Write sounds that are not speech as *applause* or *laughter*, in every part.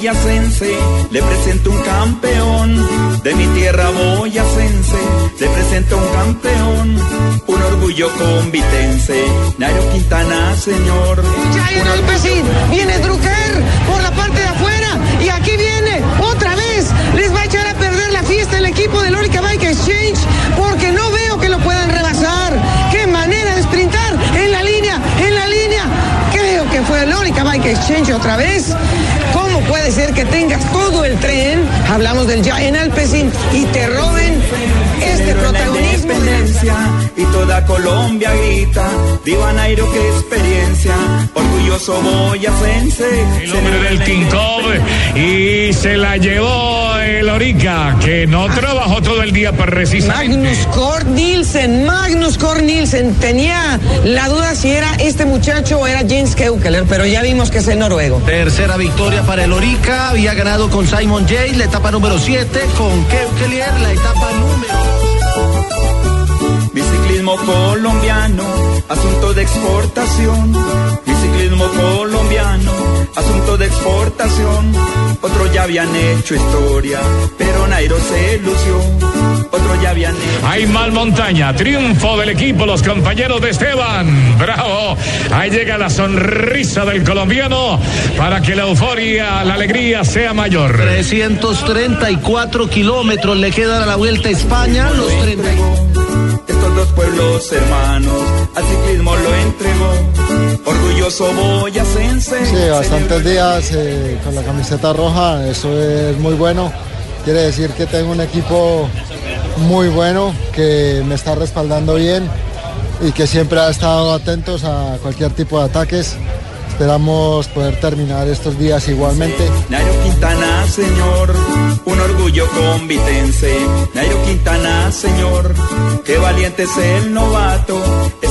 Boyacense le presento un campeón. De mi tierra boyacense le presento un campeón. Un orgullo convitense, Nairo Quintana, señor. Ya en el Pesín, viene Drucker por la parte de afuera y aquí viene otra vez. Les va a echar a perder la fiesta el equipo de Lorica Bike Exchange porque no veo que lo puedan rebasar. Qué manera de sprintar en la línea, en la línea. Creo que fue Lorica Bike Exchange otra vez. ¿Cómo puede ser que tengas todo el tren? Hablamos del ya en Alpecin y te roben este Pero en la protagonismo. independencia y toda Colombia grita, viva Nairo, qué experiencia, orgulloso boyacense. El hombre del King Kong y se la llevó el Orica, que no trabajó todo el día para precisamente. Magnus Kort Nielsen, Magnus Kort Nielsen. Tenía la duda si era este muchacho o era James Keukeler, pero ya vimos que es el noruego. Tercera victoria para el Orica, había ganado con Simon Jay, la etapa número 7, con Keukelier, la etapa número Biciclismo colombiano, asunto de exportación. Biciclismo colombiano, asunto de exportación. Otros ya habían hecho historia, pero Nairo se lució. Otros ya habían hecho. Hay mal montaña, triunfo del equipo, los compañeros de Esteban. Bravo. Ahí llega la sonrisa del colombiano para que la euforia, la alegría sea mayor. 334 kilómetros le quedan a la vuelta a España, los 30. Estos dos pueblos hermanos al ciclismo lo entregó. Orgulloso boyacense. Sí, bastantes días eh, con la camiseta roja, eso es muy bueno. Quiere decir que tengo un equipo muy bueno, que me está respaldando bien y que siempre ha estado atentos a cualquier tipo de ataques. Esperamos poder terminar estos días igualmente. Nairo Quintana, señor, un orgullo convitense. Nairo Quintana, señor, qué valiente es el novato.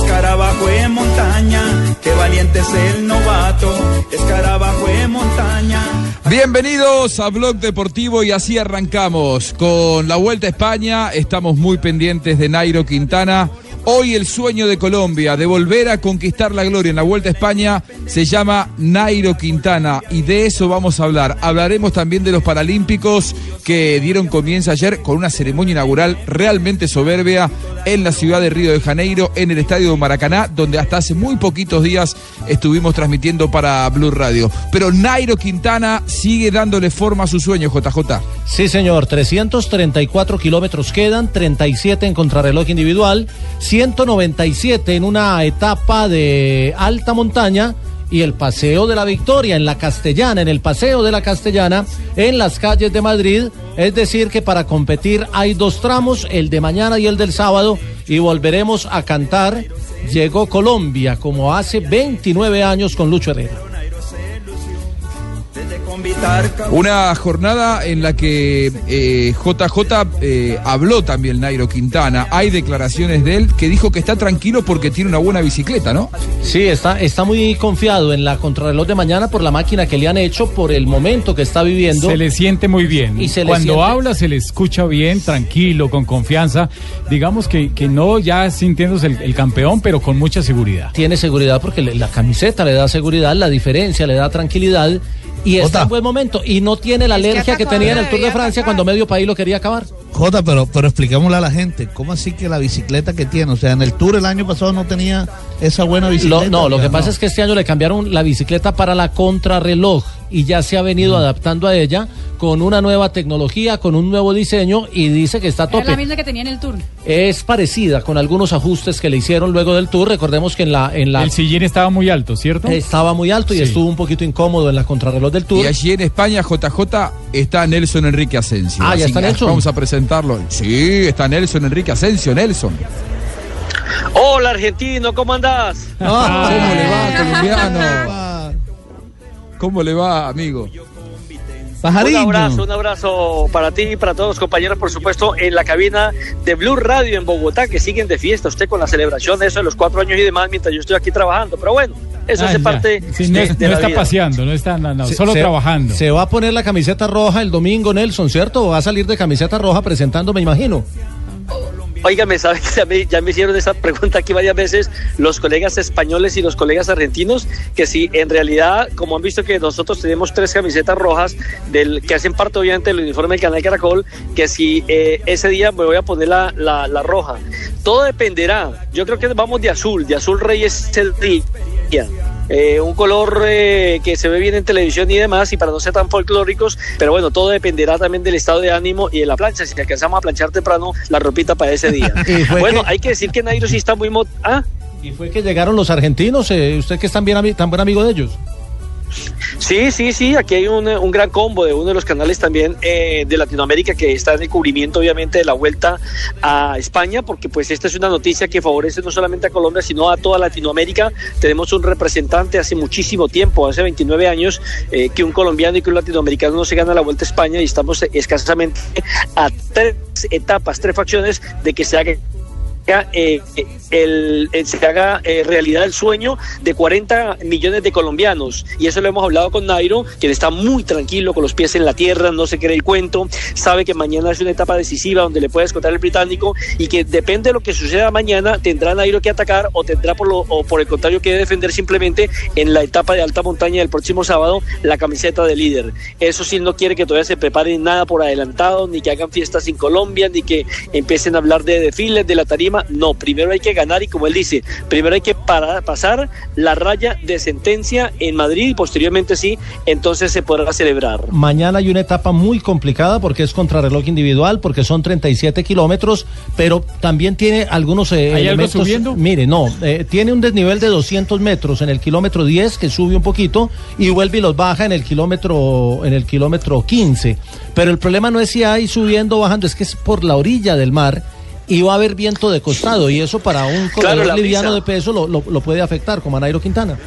Escarabajo en montaña, qué valiente es el novato. Escarabajo en montaña. Bienvenidos a Blog Deportivo y así arrancamos con la Vuelta a España. Estamos muy pendientes de Nairo Quintana. Hoy el sueño de Colombia de volver a conquistar la gloria en la Vuelta a España se llama Nairo Quintana y de eso vamos a hablar. Hablaremos también de los Paralímpicos que dieron comienzo ayer con una ceremonia inaugural realmente soberbia en la ciudad de Río de Janeiro, en el estadio Maracaná, donde hasta hace muy poquitos días estuvimos transmitiendo para Blue Radio. Pero Nairo Quintana sigue dándole forma a su sueño, JJ. Sí, señor, 334 kilómetros quedan, 37 en contrarreloj individual, 197 en una etapa de alta montaña y el Paseo de la Victoria en la Castellana, en el Paseo de la Castellana, en las calles de Madrid. Es decir, que para competir hay dos tramos, el de mañana y el del sábado, y volveremos a cantar Llegó Colombia, como hace 29 años con Lucho Herrera. Una jornada en la que eh, JJ eh, habló también Nairo Quintana. Hay declaraciones de él que dijo que está tranquilo porque tiene una buena bicicleta, ¿no? Sí, está, está muy confiado en la contrarreloj de mañana por la máquina que le han hecho, por el momento que está viviendo. Se le siente muy bien. Y se Cuando siente- habla se le escucha bien, tranquilo, con confianza. Digamos que, que no ya sintiéndose el, el campeón, pero con mucha seguridad. Tiene seguridad porque le- la camiseta le da seguridad, la diferencia le da tranquilidad y está buen momento. Y no tiene la alergia que tenía en el Tour de Francia cuando medio país lo quería acabar. Jota, pero, pero expliquémosle a la gente, ¿cómo así que la bicicleta que tiene? O sea, en el Tour el año pasado no tenía esa buena bicicleta. Lo- no, lo que pasa es que este año le cambiaron la bicicleta para la contrarreloj y ya se ha venido adaptando a ella con una nueva tecnología, con un nuevo diseño y dice que está a Era la tope. misma que tenía en el tour. Es parecida con algunos ajustes que le hicieron luego del tour. Recordemos que en la en la El sillín estaba muy alto, ¿cierto? estaba muy alto y estuvo un poquito incómodo en la contrarreloj del tour. Y allí en España, JJ, está Nelson Enrique Asensio. Ah, ¿ya está Nelson? Vamos a presentarlo. Sí, está Nelson Enrique Asensio, Nelson. Hola argentino, ¿cómo andás? ¿Cómo le va, colombiano? ¿Cómo le va, amigo? Un abrazo, un abrazo para ti y para todos los compañeros, por supuesto, en la cabina de Blue Radio en Bogotá, que siguen de fiesta usted con la celebración de eso de los cuatro años y demás, mientras yo estoy aquí trabajando. Pero bueno, eso Ah, hace ya. parte Sí, no de, es- de no la está vida. paseando, no está no, no, Se- solo se- trabajando. Se va a poner la camiseta roja el domingo, Nelson, ¿cierto? ¿O va a salir de camiseta roja presentando, me imagino? Óigame, ¿sabe que ya me, ya me hicieron esa pregunta aquí varias veces los colegas españoles y los colegas argentinos? Que si en realidad, como han visto que nosotros tenemos tres camisetas rojas del que hacen parte obviamente del uniforme del canal Caracol, que si eh, ese día me voy a poner la, la, la roja. Todo dependerá. Yo creo que vamos de azul, de azul rey es el día. Eh, un color eh, que se ve bien en televisión y demás, y para no ser tan folclóricos, pero bueno, todo dependerá también del estado de ánimo y de la plancha. Si alcanzamos a planchar temprano la ropita para ese día. *laughs* Bueno, que- hay que decir que Nairo sí está muy. mo- ¿Ah? Y fue que llegaron los argentinos, eh, usted que es tan, bien tan buen amigo de ellos. Sí, sí, sí, aquí hay un, un gran combo de uno de los canales también eh, de Latinoamérica que está en el cubrimiento obviamente de la vuelta a España, porque pues esta es una noticia que favorece no solamente a Colombia, sino a toda Latinoamérica. Tenemos un representante hace muchísimo tiempo, hace 29 años, eh, que un colombiano y que un latinoamericano no se gana la vuelta a España y estamos escasamente a tres etapas, tres facciones de que se haga eh, el, el- se haga eh, realidad el sueño de 40 millones de colombianos. Y eso lo hemos hablado con Nairo, quien está muy tranquilo, con los pies en la tierra, no se cree el cuento, sabe que mañana es una etapa decisiva donde le puede descontar el británico y que depende de lo que suceda mañana, tendrá Nairo que atacar o tendrá por, lo, por el contrario que defender simplemente en la etapa de alta montaña del próximo sábado la camiseta de líder. Eso sí, no quiere que todavía se preparen nada por adelantado, ni que hagan fiestas en Colombia, ni que empiecen a hablar de desfiles, de la tarima. No, primero hay que ganar y como él dice, primero hay que parar- pasar la raya de sentencia en Madrid y posteriormente sí, entonces se podrá celebrar. Mañana hay una etapa muy complicada porque es contrarreloj individual, porque son 37 kilómetros, pero también tiene algunos eh, ¿Hay algo subiendo? Mire, no, eh, tiene un desnivel de 200 metros en el kilómetro 10 que sube un poquito y vuelve y los baja en el kilómetro en el kilómetro 15. Pero el problema no es si hay subiendo o bajando, es que es por la orilla del mar y va a haber viento de costado y eso para un corredor liviano brisa. de peso lo, lo- lo puede afectar, como a Nairo Quintana.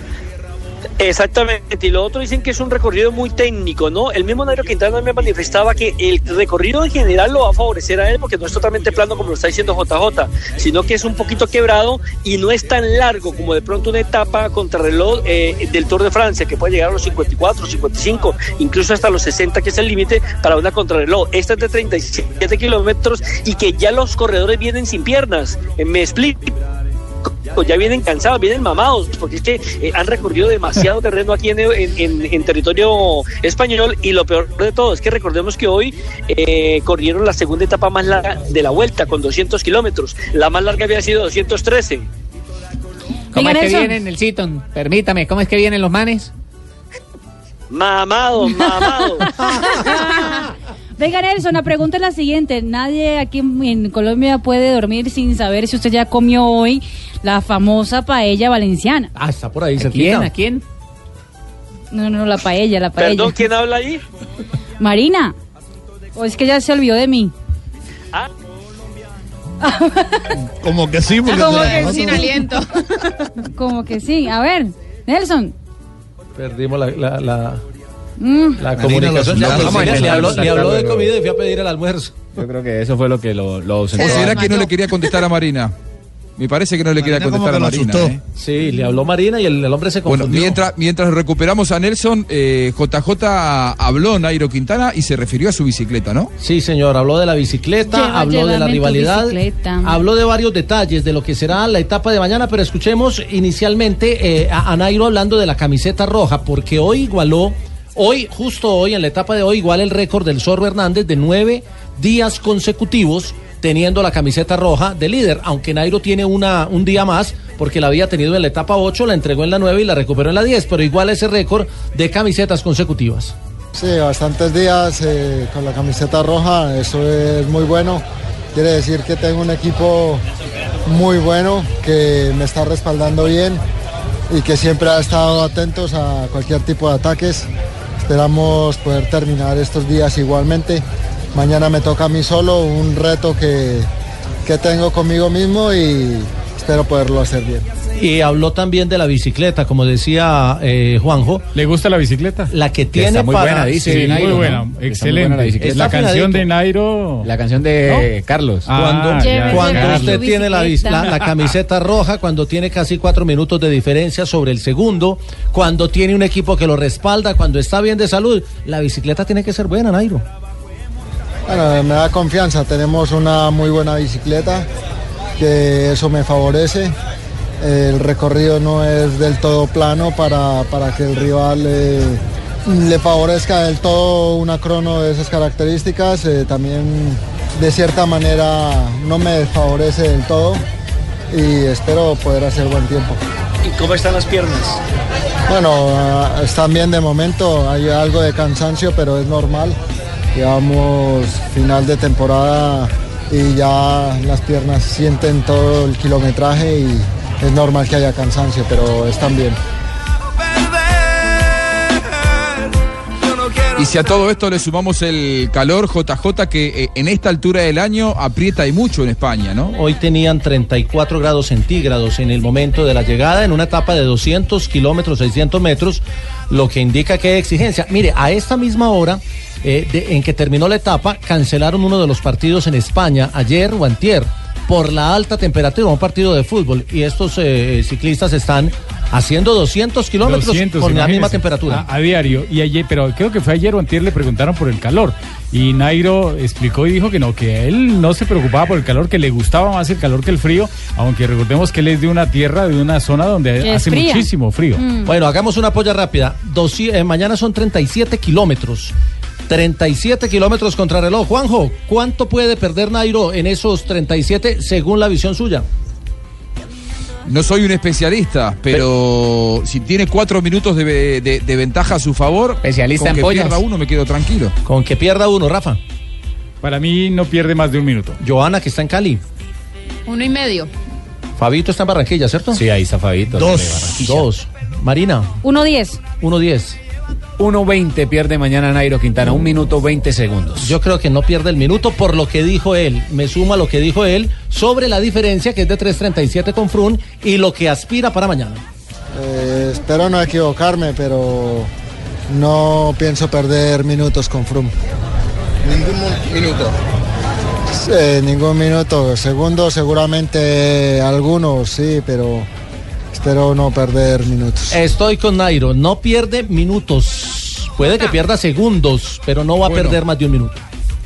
Exactamente, y lo otro dicen que es un recorrido muy técnico, ¿no? El mismo Nairo Quintana me manifestaba que el recorrido en general lo va a favorecer a él porque no es totalmente plano como lo está diciendo JJ, sino que es un poquito quebrado y no es tan largo como de pronto una etapa contrarreloj eh, del Tour de Francia que puede llegar a los 54, 55, incluso hasta los 60 que es el límite para una contrarreloj. Esta es de 37 kilómetros y que ya los corredores vienen sin piernas. Me explico ya vienen cansados, vienen mamados, porque es que eh, han recorrido demasiado *laughs* terreno aquí en, en- en- en territorio español y lo peor de todo es que recordemos que hoy eh, corrieron la segunda etapa más larga de la vuelta con 200 kilómetros, la más larga había sido 213. ¿Cómo es que vienen el Citon? Permítame, ¿cómo es que vienen los manes? Mamados, mamados. *laughs* Venga, Nelson, la pregunta es la siguiente. Nadie aquí en, Colombia puede dormir sin saber si usted ya comió hoy la famosa paella valenciana. Ah, está por ahí, ¿A cerquita. quién? ¿A quién? No, no, la paella, la paella. Perdón, ¿quién habla ahí? Marina. ¿O es que ya se olvidó de mí? *laughs* Como que sí, porque Como que sin todo. aliento. Como que sí. A ver, Nelson. Perdimos la, la, la, Mm. la comunicación. vamos a le, habló, le habló de comida y fui a pedir el almuerzo. Yo creo que eso fue lo que lo, lo ¿O será que no le quería contestar a Marina? Me parece que no le quería contestar a que Marina. asustó. ¿eh? Sí, le habló Marina y el, el hombre se Bueno, confundió. mientras, mientras recuperamos a Nelson, eh, JJ habló Nairo Quintana y se refirió a su bicicleta, ¿no? Sí, señor, habló de la bicicleta, Lleva- habló de la rivalidad, habló de varios detalles de lo que será la etapa de mañana, pero escuchemos inicialmente eh, a, a Nairo hablando de la camiseta roja, porque hoy igualó, hoy, justo hoy, en la etapa de hoy, igual el récord del Zorro Hernández de nueve días consecutivos teniendo la camiseta roja de líder, aunque Nairo tiene una, un día más, porque la había tenido en la etapa 8, la entregó en la 9 y la recuperó en la 10, pero igual ese récord de camisetas consecutivas. Sí, bastantes días eh, con la camiseta roja, eso es muy bueno. Quiere decir que tengo un equipo muy bueno, que me está respaldando bien y que siempre ha estado atentos a cualquier tipo de ataques. Esperamos poder terminar estos días igualmente. Mañana me toca a mí solo, un reto que, que tengo conmigo mismo y espero poderlo hacer bien. Y habló también de la bicicleta, como decía eh, Juanjo. ¿Le gusta la bicicleta? La que tiene está muy para... buena, dice Sí, Nairo, muy ¿no? buena, Está muy excelente. buena la canción de Nairo. La canción de Carlos. Ah, Cuando, ya, cuando ya. usted tiene la, la- la camiseta roja, cuando tiene casi cuatro minutos de diferencia sobre el segundo, cuando tiene un equipo que lo respalda, cuando está bien de salud, la bicicleta tiene que ser buena, Nairo. Bueno, me da confianza, tenemos una muy buena bicicleta, que eso me favorece. El recorrido no es del todo plano para, para que el rival eh, le favorezca del todo una crono de esas características. eh, también de cierta manera no me desfavorece del todo y espero poder hacer buen tiempo. ¿Y cómo están las piernas? Bueno, ah, están bien de momento, hay algo de cansancio, pero es normal. Llevamos final de temporada y ya las piernas sienten todo el kilometraje y es normal que haya cansancio, pero están bien. Y si a todo esto le sumamos el calor, JJ, que eh, en esta altura del año aprieta y mucho en España, ¿no? Hoy tenían 34 grados centígrados en el momento de la llegada en una etapa de 200 kilómetros, 600 metros, lo que indica que hay exigencia. Mire, a esta misma hora eh, de- en que terminó la etapa, cancelaron uno de los partidos en España ayer o antier por la alta temperatura, un partido de fútbol, y estos eh, ciclistas están haciendo 200 kilómetros 200, con la misma temperatura. A, a diario. Y ayer, pero creo que fue ayer o antier le preguntaron por el calor. Y Nairo explicó y dijo que no, que él no se preocupaba por el calor, que le gustaba más el calor que el frío, aunque recordemos que él es de una tierra, de una zona donde hace fría. muchísimo frío. Bueno, hagamos una polla rápida. Eh, mañana son 37 kilómetros. 37 kilómetros contra reloj. Juanjo, ¿cuánto puede perder Nairo en esos 37 según la visión suya? No soy un especialista, pero si tiene cuatro minutos de, de- de ventaja a su favor, Especialista con en que pollas. pierda uno me quedo tranquilo. Con que pierda uno, Rafa. Para mí no pierde más de un minuto. Joana, que está en Cali. Uno y medio. Fabito está en Barranquilla, ¿cierto? Sí, ahí está Fabito. Dos. Dos. Marina, 1.10. 1.10. 1.20 pierde mañana Nairo Quintana, un minuto 20 segundos. Yo creo que no pierde el minuto por lo que dijo él. Me sumo a lo que dijo él sobre la diferencia que es de 3.37 con Frun y lo que aspira para mañana. Eh, espero no equivocarme, pero no pienso perder minutos con Froome. Ningún minuto. Eh, ningún minuto. Segundos seguramente algunos, sí, pero espero no perder minutos. Estoy con Nairo, no pierde minutos. Puede que pierda segundos, pero no va a perder más de un minuto.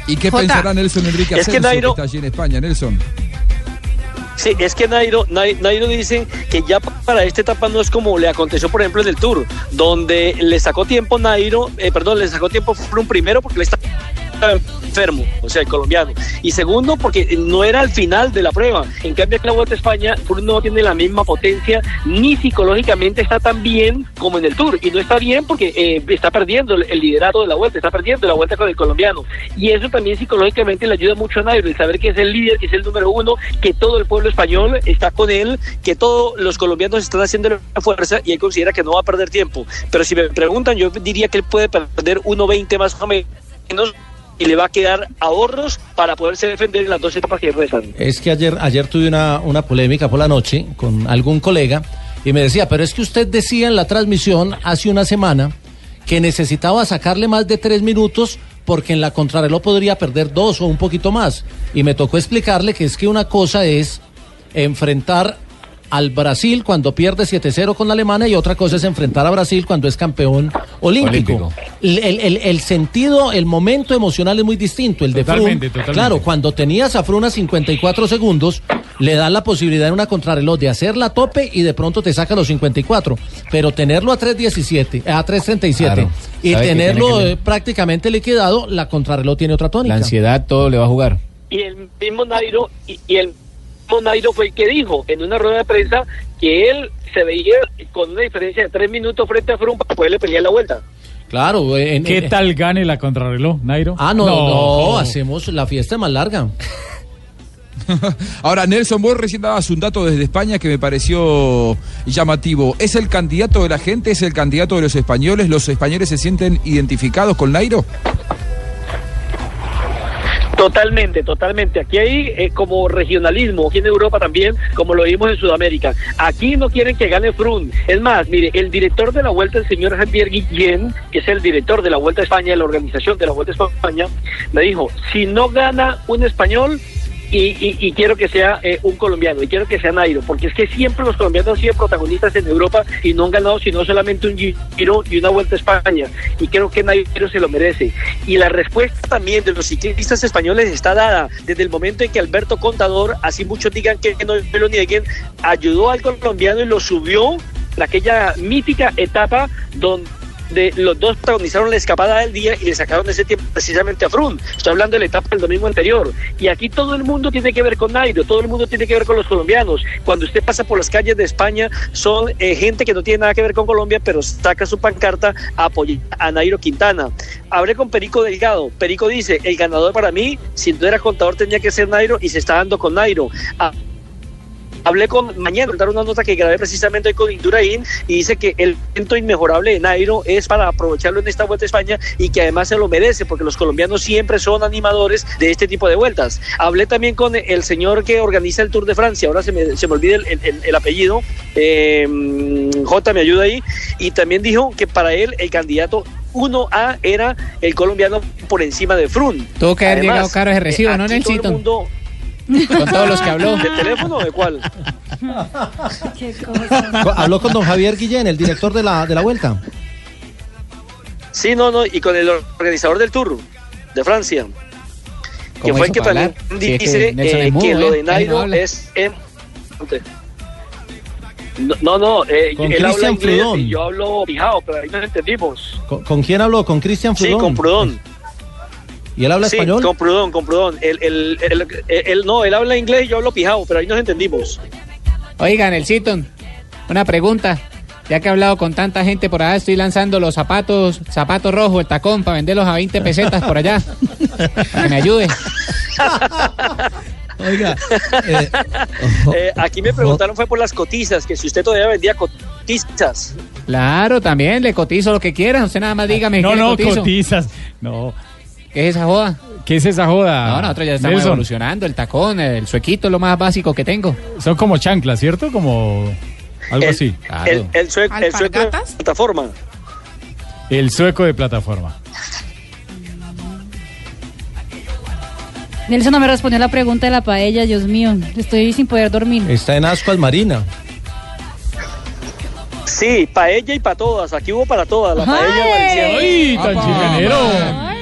¿Y qué Jota. pensará Nelson Enrique Es que Nairo- está allí en España, Nelson? Sí, es que Nairo, Nai- Nairo dice que ya para esta etapa no es como le aconteció, por ejemplo, en el Tour, donde le sacó tiempo Nairo, eh, perdón, le sacó tiempo Froome primero porque le estaba enfermo, o sea, el colombiano, y segundo porque no era al final de la prueba. En cambio, en la Vuelta a España, Froome no tiene la misma potencia, ni psicológicamente está tan bien como en el Tour, y no está bien porque eh, está perdiendo el, el liderato de la Vuelta, está perdiendo la Vuelta con el colombiano, y eso también psicológicamente le ayuda mucho a Nairo, el saber que es el líder, que es el número uno, que todo el pueblo español está con él, que todos los colombianos están haciendo la fuerza y él considera que no va a perder tiempo. Pero si me preguntan, yo diría que él puede perder 1.20 más o menos y le va a quedar ahorros para poderse defender en las dos etapas que restan. Es que ayer, ayer tuve una, una polémica por la noche con algún colega y me decía, pero es que usted decía en la transmisión hace una semana que necesitaba sacarle más de tres minutos porque en la contrarreloj podría perder dos o un poquito más. Y me tocó explicarle que es que una cosa es enfrentar al Brasil cuando pierde 7-0 con Alemania y otra cosa es enfrentar a Brasil cuando es campeón olímpico. Olímpico. El, el- el- sentido, el momento emocional es muy distinto. El de totalmente. claro, cuando tenías a Fruna 54 segundos, le das la posibilidad en una contrarreloj de hacerla a tope y de pronto te saca los 54. Pero tenerlo a 3.17, a 3.37 Claro. y que tenerlo tiene que- eh, prácticamente liquidado, la contrarreloj tiene otra tónica. La ansiedad todo le va a jugar. Y el mismo Nairo, y, y el mismo Nairo fue el que dijo en una rueda de prensa que él se veía con una diferencia de tres minutos frente a Froome para poderle pelear la vuelta. Claro. en- ¿Qué en- tal gane la contrarreloj, Nairo? Ah, no, no, hacemos la fiesta más larga. *laughs* Ahora, Nelson, vos recién dabas un dato desde España que me pareció llamativo. ¿Es el candidato de la gente? ¿Es el candidato de los españoles? ¿Los españoles se sienten identificados con Nairo? Totalmente, totalmente. Aquí hay eh, como regionalismo, aquí en Europa también, como lo vimos en Sudamérica. Aquí no quieren que gane Frun. Es más, mire, el director de la Vuelta, el señor Javier Guillén, que es el director de la Vuelta a España, de la organización de la Vuelta a España, me dijo, si no gana un español, y, y- y quiero que sea eh, un colombiano y quiero que sea Nairo, porque es que siempre los colombianos han sido protagonistas en Europa y no han ganado sino solamente un giro y una vuelta a España y creo que Nairo se lo merece. Y la respuesta también de los ciclistas españoles está dada desde el momento en que Alberto Contador, así muchos digan que no me lo nieguen, ayudó al colombiano y lo subió aquella mítica etapa donde los dos protagonizaron la escapada del día y le sacaron ese tiempo precisamente a Frun. Estoy hablando de la etapa del domingo anterior. Y aquí todo el mundo tiene que ver con Nairo, todo el mundo tiene que ver con los colombianos. Cuando usted pasa por las calles de España, son eh, gente que no tiene nada que ver con Colombia, pero saca su pancarta a a Nairo Quintana. Hablé con Perico Delgado. Perico dice, el ganador para mí, si no era contador, tenía que ser Nairo y se está dando con Nairo. Ah, Hablé con mañana, dar una nota que grabé precisamente hoy con Indurain y dice que el evento inmejorable de Nairo es para aprovecharlo en esta vuelta a España y que además se lo merece porque los colombianos siempre son animadores de este tipo de vueltas. Hablé también con el señor que organiza el Tour de Francia, ahora se me, se me olvida el, el- el apellido, eh, J me ayuda ahí, y también dijo que para él el candidato 1A era el colombiano por encima de Frun. Tuvo que haber Además, llegado caro ese recibo, eh, ¿no, aquí todo el Nelsito? mundo- Con todos los que habló. ¿De teléfono o de cuál? Habló con don Javier Guillén, el director de la, de la vuelta. Sí, no, no, y con el organizador del Tour de Francia. Que ¿Cómo fue el que también hablar? Sí, es que dice Nelson eh, que lo ¿eh? de Nairo habla. es. em- no, no, eh, Con él habla Cristian inglés y yo hablo pijao, pero ahí nos entendimos. ¿Con, con quién habló? ¿Con Cristian Sí, Fludón? con Prudón. ¿Y él habla Sí, español? con Prudón, con Prudón. Él, él, él- él- no, él habla inglés y yo hablo pijao, pero ahí nos entendimos. Oigan, el Citon, una pregunta. Ya que he hablado con tanta gente por allá, estoy lanzando los zapatos, zapatos rojos, el tacón, para venderlos a 20 pesetas por allá. *laughs* Que me ayude. Oiga, Eh, aquí me preguntaron fue por las cotizas, que si usted todavía vendía cotizas. Claro, también le cotizo lo que quieran. Usted nada más dígame No, no, cotizo. cotizas. No. ¿Qué es esa joda? ¿Qué es esa joda? No, nosotros ya estamos Nelson? evolucionando. El tacón, el suequito es lo más básico que tengo. Son como chanclas, ¿cierto? Como algo El- así. El, el, sueco, el sueco de plataforma. El sueco de plataforma. Nelson no me respondió la pregunta de la paella, Dios mío. Estoy sin poder dormir. Está en Ascuas Marina. Sí, paella y para todas. Aquí hubo para todas. La paella valenciana. ¡Ay, tan chimenero!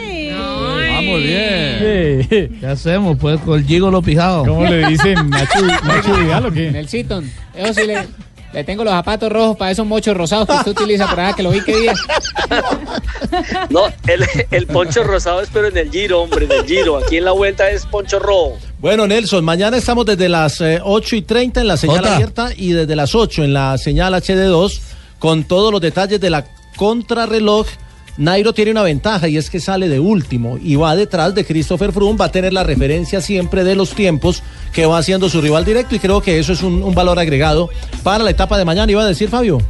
Bien. ¿Qué hacemos? Pues con el gigolo pijado. ¿Cómo le dicen Nacho, Nacho Vidal o qué? En el Citon. Eso sí le, le tengo los zapatos rojos para esos mochos rosados que usted utiliza por allá, que lo vi que día. No, el, el poncho rosado es pero en el giro, hombre, en el giro. Aquí en la vuelta es poncho rojo. Bueno, Nelson, mañana estamos desde las eh, 8 y 30 en la señal Jota. abierta y desde las 8 en la señal HD2 con todos los detalles de la contrarreloj. Nairo tiene una ventaja y es que sale de último y va detrás de Christopher Froome, va a tener la referencia siempre de los tiempos que va haciendo su rival directo y creo que eso es un, un valor agregado para la etapa de mañana. Iba a decir Fabio.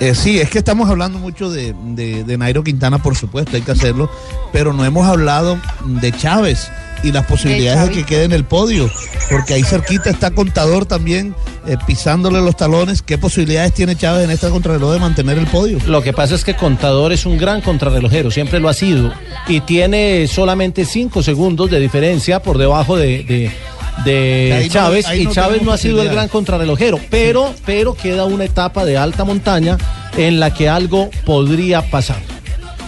Eh, sí, es que estamos hablando mucho de, de- de Nairo Quintana, por supuesto, hay que hacerlo, pero no hemos hablado de Chávez y las posibilidades de, que quede en el podio, porque ahí cerquita está Contador también eh, pisándole los talones. ¿Qué posibilidades tiene Chávez en esta contrarreloj de mantener el podio? Lo que pasa es que Contador es un gran contrarrelojero, siempre lo ha sido, y tiene solamente 5 segundos de diferencia por debajo de, de- no- Chávez, y no Chávez no ha sido el gran contrarrelojero, pero, pero queda una etapa de alta montaña en la que algo podría pasar.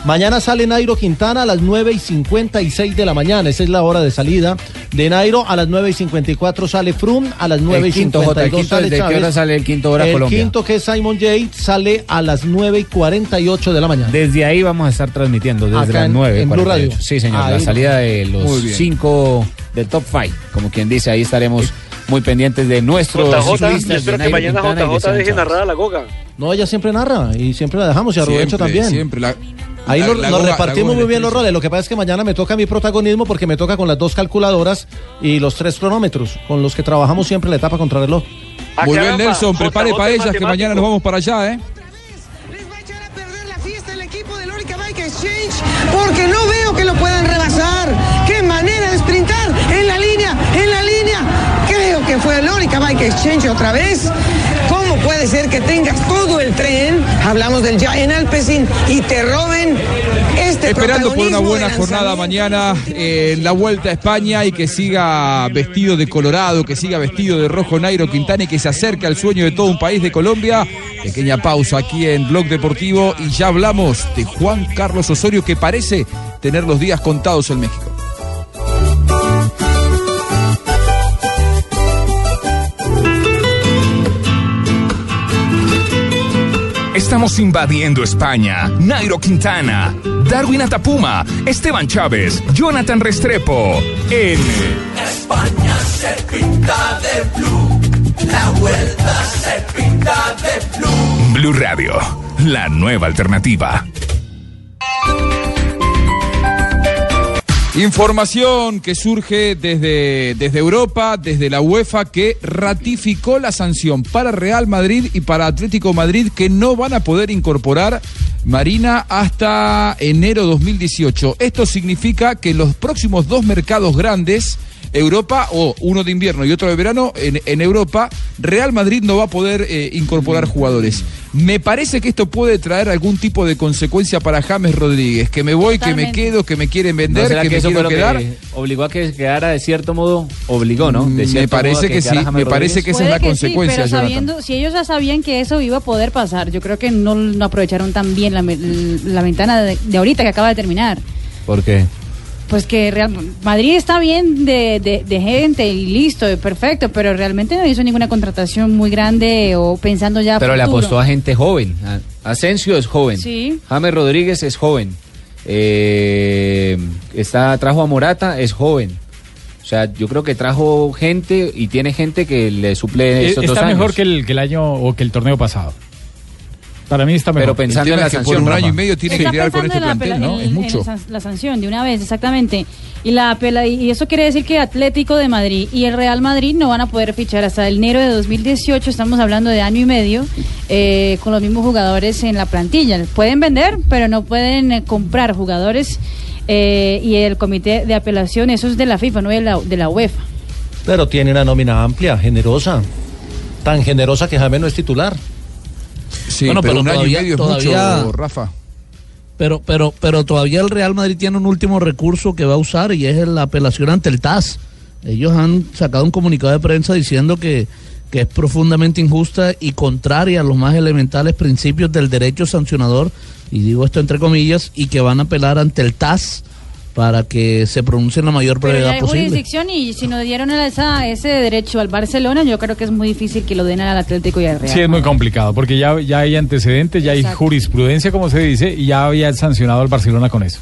Mañana sale Nairo Quintana a las 9 y 56 de la mañana. Esa es la hora de salida de Nairo. A las 9 y 54 sale Froome. A las 9 y El quinto, Jota, el 52 quinto, sale ¿de qué hora sale el quinto hora el Colombia? quinto, que es Simon Yates, sale a las 9 y 48 de la mañana. Desde ahí vamos a estar transmitiendo, desde Acá las en- 9. en Blue Radio. Sí, señor, Ahí la salida de los cinco del top five, como quien dice, ahí estaremos muy pendientes de nuestros JJ, espero que mañana Quintana y de JJ deje narrada la goga. No, ella siempre narra y siempre la dejamos y a Rubencho Siempre, también. siempre. La- Ahí la- nos, la nos goga- repartimos muy bien los roles. Lo que pasa es que mañana me toca mi protagonismo porque me toca con las dos calculadoras y los tres cronómetros con los que trabajamos siempre la etapa contrarreloj. Muy bien, Nelson, prepare para ellas que mañana nos vamos para allá, ¿eh? La fiesta del equipo de Lórica Bike Exchange porque no veo que lo puedan rebasar. Línea, en la línea. Creo que fue Lórica Bike Exchange otra vez. ¿Cómo puede ser que tengas todo el tren? Hablamos del Giant Alpecin y te roben este Esperando por una buena jornada mañana en la Vuelta a España y que siga vestido de colorado, que siga vestido de rojo Nairo Quintana y que se acerque al sueño de todo un país de Colombia. Pequeña pausa aquí en Blog Deportivo y ya hablamos de Juan Carlos Osorio que parece tener los días contados en México. Estamos invadiendo España. Nairo Quintana, Darwin Atapuma, Esteban Chávez, Jonathan Restrepo. En España se pinta de blue, la vuelta se pinta de blue. Blue Radio, la nueva alternativa. Información que surge desde, desde Europa, desde la UEFA, que ratificó la sanción para Real Madrid y para Atlético Madrid que no van a poder incorporar Marina hasta enero 2018. Esto significa que en los próximos dos mercados grandes, Europa, o uno de invierno y otro de verano, en, en Europa, Real Madrid no va a poder eh, incorporar jugadores. Me parece que esto puede traer algún tipo de consecuencia para James Rodríguez, que me voy, que me quedo, que me quieren ¿No vender, será que, que me eso quiero quedar. que obligó a que se quedara de cierto modo? Obligó, ¿no? De Me parece que sí, me parece que esa es la sí, consecuencia, pero Jonathan. sabiendo, si ellos ya sabían que eso iba a poder pasar, yo creo que no, no aprovecharon tan bien la, la ventana de, de ahorita que acaba de terminar. ¿Por qué? Pues que Real Madrid está bien de, de- de gente y listo, perfecto, pero realmente no hizo ninguna contratación muy grande o pensando ya a Pero le apostó a gente joven. Asensio es joven. Sí. James Rodríguez es joven. Eh, está, trajo a Morata, es joven. O sea, yo creo que trajo gente y tiene gente que le suple Eh, estos dos Está años. mejor que el, que el año o que el torneo pasado. Para mí está mejor. Pero pensando El en la sanción, por un año y medio tiene Está que lidiar con este en la plantel, apela- ¿no? en- Es en mucho. la san- la sanción de una vez, exactamente. Y la y eso quiere decir que Atlético de Madrid y el Real Madrid no van a poder fichar hasta enero de 2018. Estamos hablando de año y medio eh, con los mismos jugadores en la plantilla. Pueden vender, pero no pueden eh, comprar jugadores. eh, y el comité de apelación, eso es de la FIFA, no de la, de la UEFA. Pero tiene una nómina amplia, generosa. Tan generosa que James no es titular. Sí, Bueno, pero, pero un año y todavía- medio es todavía- mucho, Rafa. Pero, pero, pero todavía el Real Madrid tiene un último recurso que va a usar y es la apelación ante el TAS. Ellos han sacado un comunicado de prensa diciendo que, que es profundamente injusta y contraria a los más elementales principios del derecho sancionador, y digo esto entre comillas, y que van a apelar ante el TAS para que se pronuncie en la mayor Pero ya brevedad hay posible. jurisdicción y si no dieron esa, ese derecho al Barcelona, yo creo que es muy difícil que lo den al Atlético y al Real. Sí, es muy complicado, porque ya, ya hay antecedentes, ya hay jurisprudencia, como se dice, y ya había sancionado al Barcelona con eso.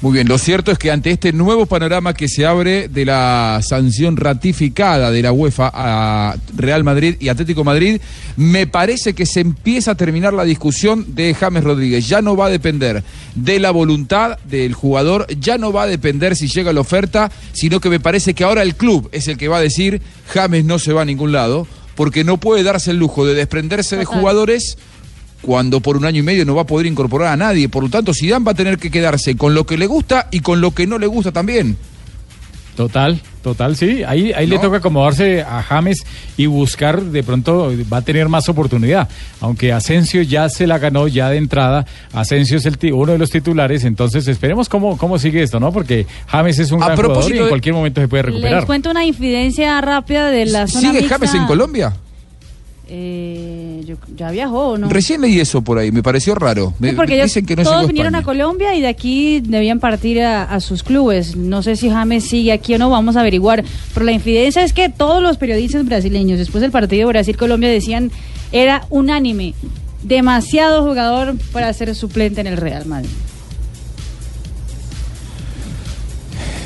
Muy bien, lo cierto es que ante este nuevo panorama que se abre de la sanción ratificada de la UEFA a Real Madrid y Atlético Madrid, me parece que se empieza a terminar la discusión de James Rodríguez. Ya no va a depender de la voluntad del jugador, ya no va a depender si llega la oferta, sino que me parece que ahora el club es el que va a decir James no se va a ningún lado, porque no puede darse el lujo de desprenderse de jugadores cuando por un año y medio no va a poder incorporar a nadie. Por lo tanto, Zidane va a tener que quedarse con lo que le gusta y con lo que no le gusta también. Total, total, sí. Ahí, ahí le toca acomodarse a James y buscar, de pronto va a tener más oportunidad. Aunque Asensio ya se la ganó ya de entrada, Asensio es el uno de los titulares, entonces esperemos cómo, cómo sigue esto, ¿no? Porque James es un A gran jugador y propósito en cualquier momento se puede Les recuperar. cuento una infidencia rápida de la zona ¿Sigue mixta. James en Colombia? Eh, yo- ¿Ya viajó no? Recién leí eso por ahí, me pareció raro. Me- Sí, porque ellos dicen que no todos vinieron a. Colombia y de aquí debían partir a, a sus clubes. No sé si James sigue aquí o no, vamos a averiguar. Pero la infidencia es que todos los periodistas brasileños, después del partido Brasil-Colombia, decían era unánime. Demasiado jugador para ser suplente en el Real Madrid.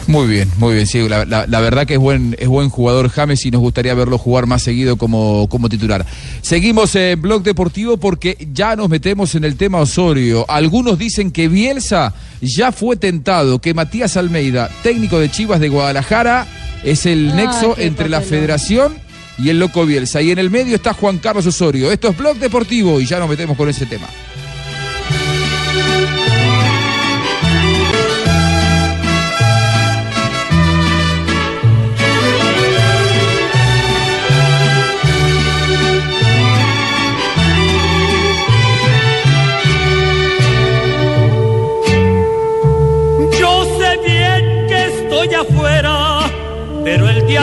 Muy bien, muy bien. Sí, la, la- la verdad que es buen, es buen jugador James y nos gustaría verlo jugar más seguido como, como titular. Seguimos en Blog Deportivo porque ya nos metemos en el tema Osorio. Algunos dicen que Bielsa ya fue tentado, que Matías Almeida, técnico de Chivas de Guadalajara, es el nexo entre la federación y el loco Bielsa. Y en el medio está Juan Carlos Osorio. Esto es Blog Deportivo y ya nos metemos con ese tema.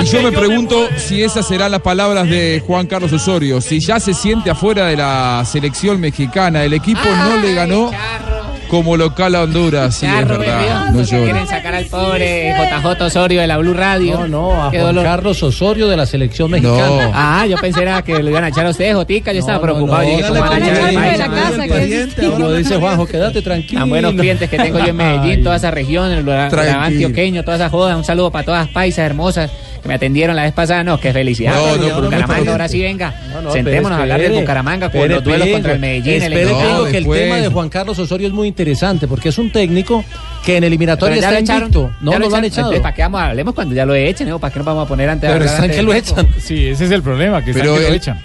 y yo me pregunto si esas serán las palabras de Juan Carlos Osorio, si ya se siente afuera de la selección mexicana, el equipo no le ganó como local a Honduras. Sí, es verdad. No. Quieren sacar al pobre JJ Osorio de la Blue Radio. No, no, a Qué Juan dolor. Carlos Osorio de la selección mexicana. Ah, yo pensé era que lo iban a echar a ustedes, Jotica. Yo estaba no, preocupado. no, Yo dije, ¿cómo dígale van a echar al viene país? de la casa, que es- Como dice Juanjo, quédate tranquilo. Tan buenos clientes que tengo yo en Medellín, toda esa región, el antioqueño, toda esa joda. Un saludo para todas las paisas hermosas que me atendieron la vez pasada. No, qué felicidad. No, no, pero no Bucaramanga, ahora sí venga. No, no, Sentémonos a hablar de Bucaramanga con espere, los duelos contra el Medellín. el Espere, equipo. tengo que el tema de Juan Carlos Osorio es muy interesante porque es un técnico que en eliminatoria ya está lo echaron. invicto. No, ya no lo han echado. ¿Para qué vamos a hablemos cuando ya lo echen? ¿no? ¿Para qué nos vamos a poner antes Pero están que lo echan. Sí, ese es el problema, que están que lo el- echan.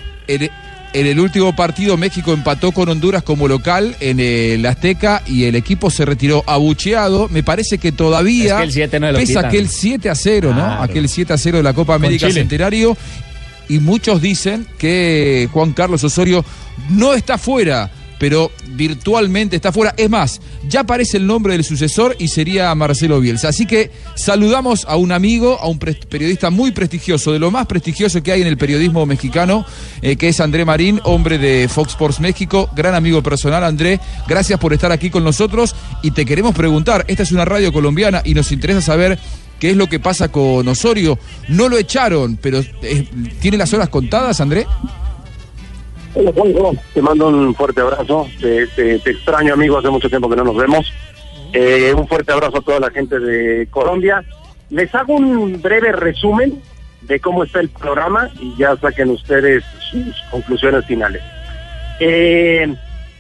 En, el último partido México empató con Honduras como local en el Azteca y el equipo se retiró abucheado. Me parece que todavía Es que el 7 no lo pesa quitan. aquel 7 a 0, ¿no? Aquel 7 a 0 de la Copa América. Centenario. Y muchos dicen que Juan Carlos Osorio no está fuera, pero virtualmente está fuera. Es más, ya aparece el nombre del sucesor y sería Marcelo Bielsa. Así que saludamos a un amigo, a un periodista muy prestigioso, de lo más prestigioso que hay en el periodismo mexicano, eh, que es André Marín, hombre de Fox Sports México, gran amigo personal. André, gracias por estar aquí con nosotros y te queremos preguntar, esta es una radio colombiana y nos interesa saber qué es lo que pasa con Osorio. No lo echaron, pero eh, ¿tiene las horas contadas, André? Te mando un fuerte abrazo. Te, te- te extraño, amigo, hace mucho tiempo que no nos vemos. Eh, un fuerte abrazo a toda la gente de Colombia. Les hago un breve resumen de cómo está el programa y ya saquen ustedes sus conclusiones finales. Eh,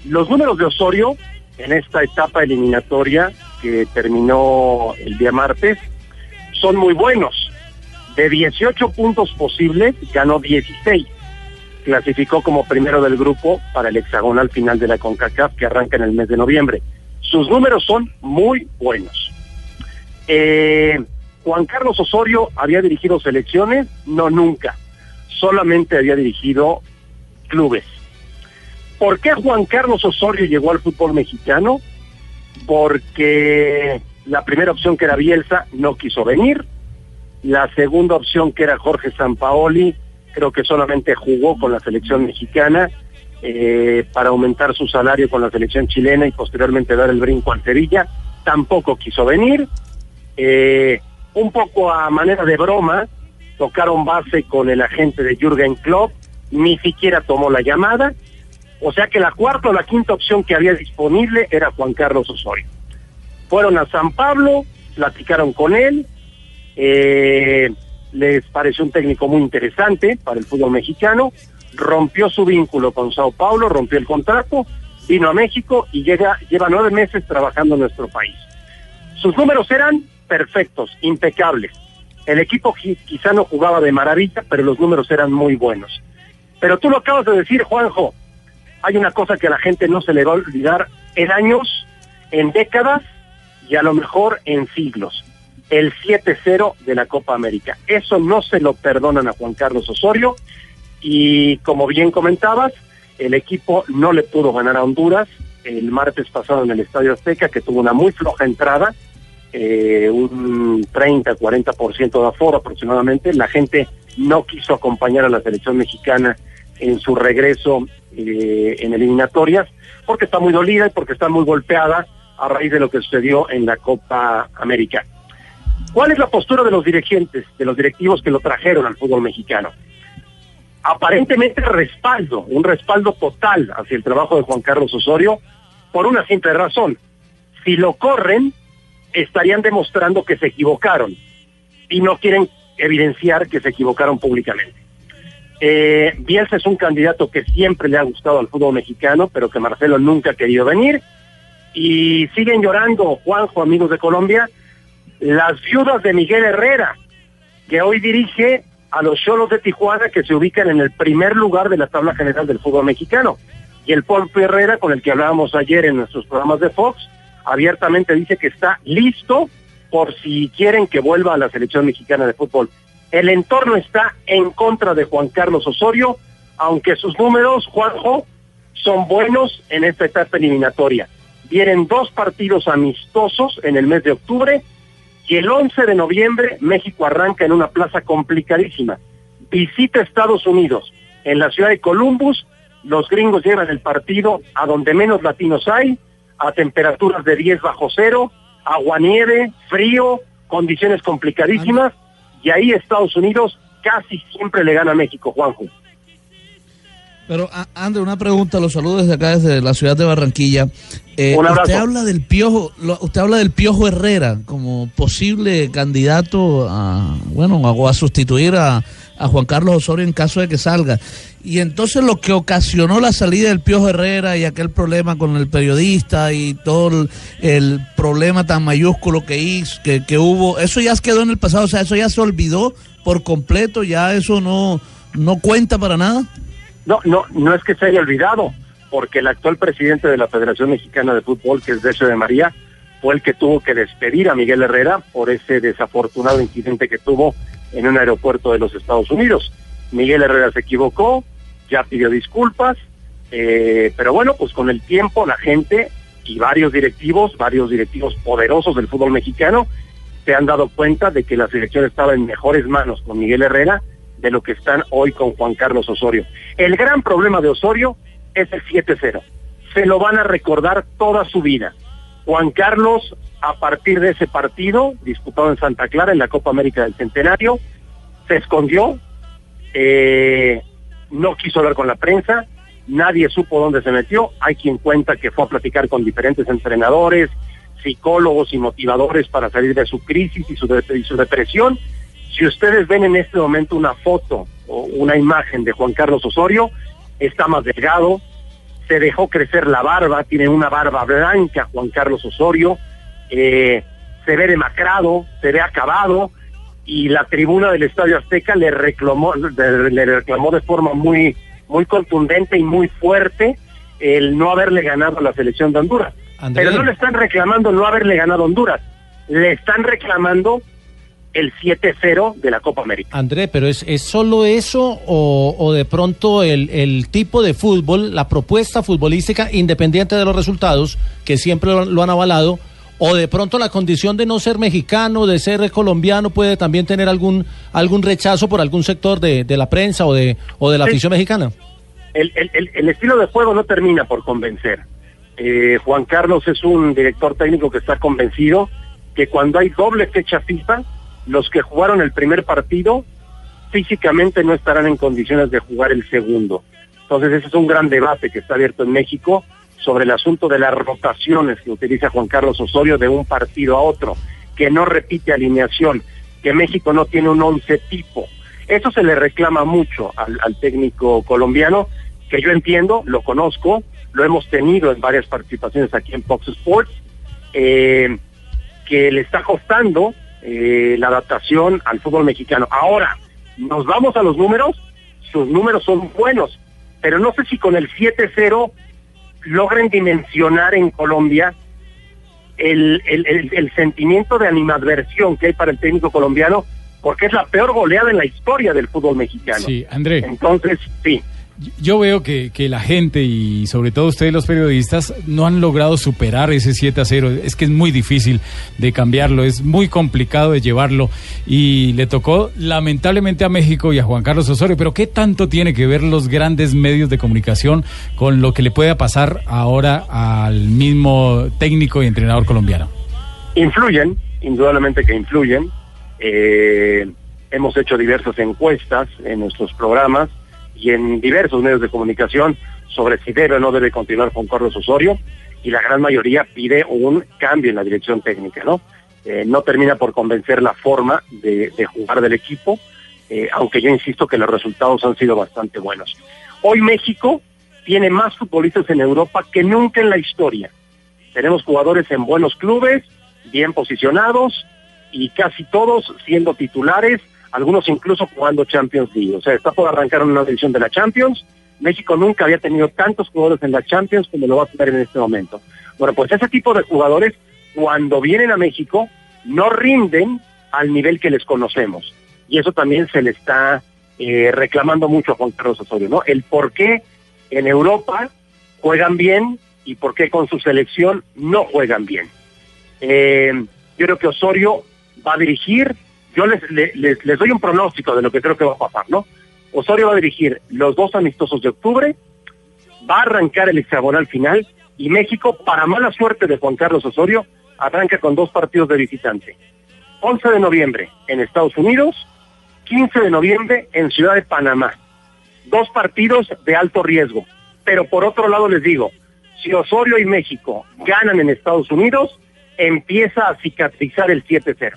los números de Osorio en esta etapa eliminatoria que terminó el día martes son muy buenos. De 18 puntos posibles, ganó 16 clasificó como primero del grupo para el hexagonal final de la CONCACAF que arranca en el mes de noviembre. Sus números son muy buenos. Eh, Juan Carlos Osorio había dirigido selecciones, no nunca, solamente había dirigido clubes. ¿Por qué Juan Carlos Osorio llegó al fútbol mexicano? Porque la primera opción que era Bielsa no quiso venir, la segunda opción que era Jorge Sampaoli creo que solamente jugó con la selección mexicana eh, para aumentar su salario con la selección chilena y posteriormente dar el brinco al Sevilla. Tampoco quiso venir. Eh, un poco a manera de broma, tocaron base con el agente de Jürgen Klopp, ni siquiera tomó la llamada. O sea que la cuarta o la quinta opción que había disponible era Juan Carlos Osorio. Fueron a San Pablo, platicaron con él, eh, les pareció un técnico muy interesante para el fútbol mexicano, rompió su vínculo con Sao Paulo, rompió el contrato, vino a México y lleva nueve meses trabajando en nuestro país. Sus números eran perfectos, impecables. El equipo qui- quizá no jugaba de maravilla, pero los números eran muy buenos. Pero tú lo acabas de decir, Juanjo, hay una cosa que a la gente no se le va a olvidar en años, en décadas y a lo mejor en siglos el 7-0 de la Copa América. Eso no se lo perdonan a Juan Carlos Osorio y como bien comentabas, el equipo no le pudo ganar a Honduras el martes pasado en el Estadio Azteca, que tuvo una muy floja entrada, eh, un 30-40% de aforo aproximadamente. La gente no quiso acompañar a la selección mexicana en su regreso eh, en eliminatorias, porque está muy dolida y porque está muy golpeada a raíz de lo que sucedió en la Copa América. ¿Cuál es la postura de los dirigentes, de los directivos que lo trajeron al fútbol mexicano? Aparentemente respaldo, un respaldo total hacia el trabajo de Juan Carlos Osorio, por una simple razón. Si lo corren, estarían demostrando que se equivocaron y no quieren evidenciar que se equivocaron públicamente. Eh, Bielsa es un candidato que siempre le ha gustado al fútbol mexicano, pero que Marcelo nunca ha querido venir. Y siguen llorando, Juanjo, amigos de Colombia, las viudas de Miguel Herrera, que hoy dirige a los Cholos de Tijuana, que se ubican en el primer lugar de la tabla general del fútbol mexicano. Y el Polpo Herrera, con el que hablábamos ayer en nuestros programas de Fox, abiertamente dice que está listo por si quieren que vuelva a la selección mexicana de fútbol. El entorno está en contra de Juan Carlos Osorio, aunque sus números, Juanjo, son buenos en esta etapa eliminatoria. Vienen dos partidos amistosos en el mes de octubre Y el 11 de noviembre México arranca en una plaza complicadísima. Visita Estados Unidos. En la ciudad de Columbus, los gringos llevan el partido a donde menos latinos hay, a temperaturas de 10 bajo cero, aguanieve, frío, condiciones complicadísimas, y ahí Estados Unidos casi siempre le gana a México, Juanjo. Pero, André, una pregunta, los saludos desde acá, desde la ciudad de Barranquilla. Eh, Un usted habla del Piojo, lo- usted habla del Piojo Herrera como posible candidato a, bueno, a, a sustituir a, a Juan Carlos Osorio en caso de que salga. Y entonces lo que ocasionó la salida del Piojo Herrera y aquel problema con el periodista y todo el, el problema tan mayúsculo que hizo, que, que hubo, eso ya quedó en el pasado, o sea, eso ya se olvidó por completo, ya eso no, no cuenta para nada. No, no, no es que se haya olvidado, porque el actual presidente de la Federación Mexicana de Fútbol, que es Decio de María, fue el que tuvo que despedir a Miguel Herrera por ese desafortunado incidente que tuvo en un aeropuerto de los Estados Unidos. Miguel Herrera se equivocó, ya pidió disculpas, eh, pero bueno, pues con el tiempo la gente y varios directivos, varios directivos poderosos del fútbol mexicano, se han dado cuenta de que la selección estaba en mejores manos con Miguel Herrera de lo que están hoy con Juan Carlos Osorio. El gran problema de Osorio es el 7-0. Se lo van a recordar toda su vida. Juan Carlos, a partir de ese partido, disputado en Santa Clara, en la Copa América del Centenario, se escondió, eh, no quiso hablar con la prensa, nadie supo dónde se metió. Hay quien cuenta que fue a platicar con diferentes entrenadores, psicólogos y motivadores para salir de su crisis y su, y su depresión. Si ustedes ven en este momento una foto o una imagen de Juan Carlos Osorio, está más delgado, se dejó crecer la barba, tiene una barba blanca Juan Carlos Osorio, eh, se ve demacrado, se ve acabado, y la tribuna del Estadio Azteca le reclamó, de- le reclamó de forma muy, muy contundente y muy fuerte el no haberle ganado a la selección de Honduras. André. Pero no le están reclamando no haberle ganado a Honduras, le están reclamando el 7-0 de la Copa América. André, pero ¿es, es solo eso o, o de pronto el, el tipo de fútbol, la propuesta futbolística, independiente de los resultados, que siempre lo, lo han avalado, o de pronto la condición de no ser mexicano, de ser colombiano, puede también tener algún, algún rechazo por algún sector de, de la prensa o de, o de la Sí. afición mexicana? el, el- el- el estilo de juego no termina por convencer. Eh, Juan Carlos es un director técnico que está convencido que cuando hay doble fecha FIFA, los que jugaron el primer partido físicamente no estarán en condiciones de jugar el segundo. Entonces ese es un gran debate que está abierto en México sobre el asunto de las rotaciones que utiliza Juan Carlos Osorio de un partido a otro, que no repite alineación, que México no tiene un once tipo. Eso se le reclama mucho al, técnico colombiano, que yo entiendo, lo conozco, lo hemos tenido en varias participaciones aquí en Fox Sports, eh, que le está costando eh, la adaptación al fútbol mexicano. Ahora, nos vamos a los números, sus números son buenos, pero no sé si con el 7-0 logren dimensionar en Colombia el, el, el- el sentimiento de animadversión que hay para el técnico colombiano, porque es la peor goleada en la historia del fútbol mexicano. Sí, André. Entonces, sí. Yo veo que, que la gente y sobre todo ustedes los periodistas no han logrado superar ese 7 a 0. Es que es muy difícil de cambiarlo, es muy complicado de llevarlo y le tocó lamentablemente a México y a Juan Carlos Osorio. Pero ¿qué tanto tiene que ver los grandes medios de comunicación con lo que le pueda pasar ahora al mismo técnico y entrenador colombiano? Influyen, indudablemente que influyen. Eh, hemos hecho diversas encuestas en nuestros programas y en diversos medios de comunicación sobre si debe o no debe continuar con Carlos Osorio y la gran mayoría pide un cambio en la dirección técnica, ¿no? Eh, no termina por convencer la forma de, jugar del equipo, eh, aunque yo insisto que los resultados han sido bastante buenos. Hoy México tiene más futbolistas en Europa que nunca en la historia. Tenemos jugadores en buenos clubes, bien posicionados y casi todos siendo titulares, algunos incluso jugando Champions League. O sea, está por arrancar una edición de la Champions. México nunca había tenido tantos jugadores en la Champions como lo va a tener en este momento. Bueno, pues ese tipo de jugadores, cuando vienen a México, no rinden al nivel que les conocemos. Y eso también se le está eh, reclamando mucho a Juan Carlos Osorio, ¿no? El por qué en Europa juegan bien y por qué con su selección no juegan bien. Eh, yo creo que Osorio va a dirigir, yo les, les, les- doy un pronóstico de lo que creo que va a pasar, ¿no? Osorio va a dirigir los dos amistosos de octubre, va a arrancar el hexagonal final y México, para mala suerte de Juan Carlos Osorio, arranca con dos partidos de visitante. 11 de noviembre en Estados Unidos, 15 de noviembre en Ciudad de Panamá. Dos partidos de alto riesgo. Pero por otro lado les digo, si Osorio y México ganan en Estados Unidos, empieza a cicatrizar el 7-0.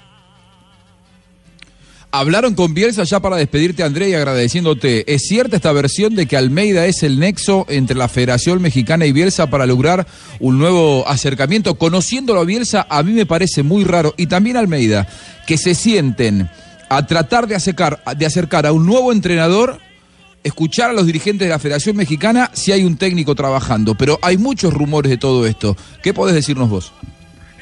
Hablaron con Bielsa ya para despedirte, André, y agradeciéndote. ¿Es cierta esta versión de que Almeida es el nexo entre la Federación Mexicana y Bielsa para lograr un nuevo acercamiento? Conociéndolo a Bielsa, a mí me parece muy raro, y también Almeida, que se sienten a tratar de acercar, de acercar a un nuevo entrenador, escuchar a los dirigentes de la Federación Mexicana si hay un técnico trabajando. Pero hay muchos rumores de todo esto. ¿Qué podés decirnos vos?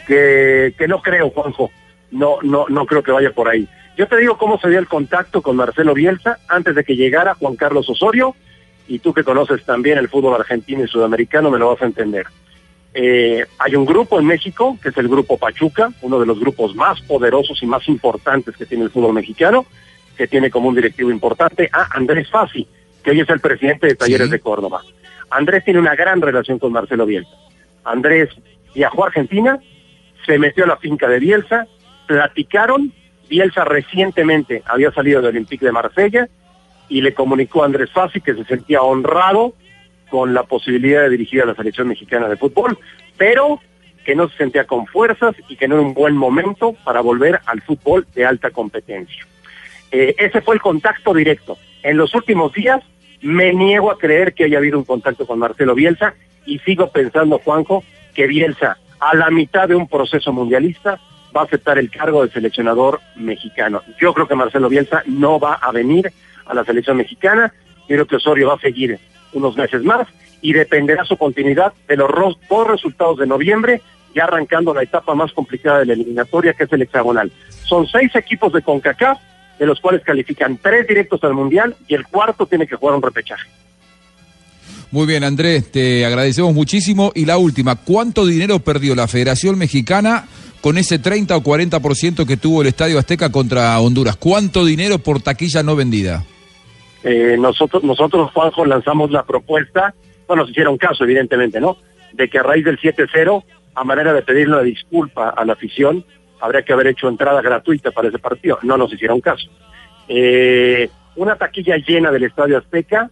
que, que no creo, Juanjo. No, no, no creo que vaya por ahí. Yo te digo cómo se dio el contacto con Marcelo Bielsa antes de que llegara Juan Carlos Osorio, y tú que conoces también el fútbol argentino y sudamericano me lo vas a entender. Eh, hay un grupo en México, que es el Grupo Pachuca, uno de los grupos más poderosos y más importantes que tiene el fútbol mexicano, que tiene como un directivo importante a Andrés Fassi, que hoy es el presidente de Talleres de Córdoba. Andrés tiene una gran relación con Marcelo Bielsa. Andrés viajó a Argentina, se metió a la finca de Bielsa, platicaron, Bielsa recientemente había salido del Olympique de Marsella y le comunicó a Andrés Fassi que se sentía honrado con la posibilidad de dirigir a la selección mexicana de fútbol, pero que no se sentía con fuerzas y que no era un buen momento para volver al fútbol de alta competencia. Eh, ese fue el contacto directo. En los últimos días me niego a creer que haya habido un contacto con Marcelo Bielsa y sigo pensando, Juanjo, que Bielsa a la mitad de un proceso mundialista va a aceptar el cargo de seleccionador mexicano. Yo creo que Marcelo Bielsa no va a venir a la selección mexicana, creo que Osorio va a seguir unos meses más y dependerá su continuidad de los dos resultados de noviembre, ya arrancando la etapa más complicada de la eliminatoria, que es el hexagonal. Son seis equipos de CONCACAF, de los cuales califican tres directos al Mundial y el cuarto tiene que jugar un repechaje. Muy bien, Andrés, te agradecemos muchísimo. Y la última, ¿cuánto dinero perdió la Federación Mexicana con ese 30 o 40% que tuvo el Estadio Azteca contra Honduras? ¿Cuánto dinero por taquilla no vendida? Eh, nosotros, nosotros, Juanjo, lanzamos la propuesta, no nos hicieron caso, evidentemente, ¿no? De que a raíz del 7-0, a manera de pedirle una disculpa a la afición, habría que haber hecho entrada gratuita para ese partido. No nos hicieron caso. Eh, una taquilla llena del Estadio Azteca,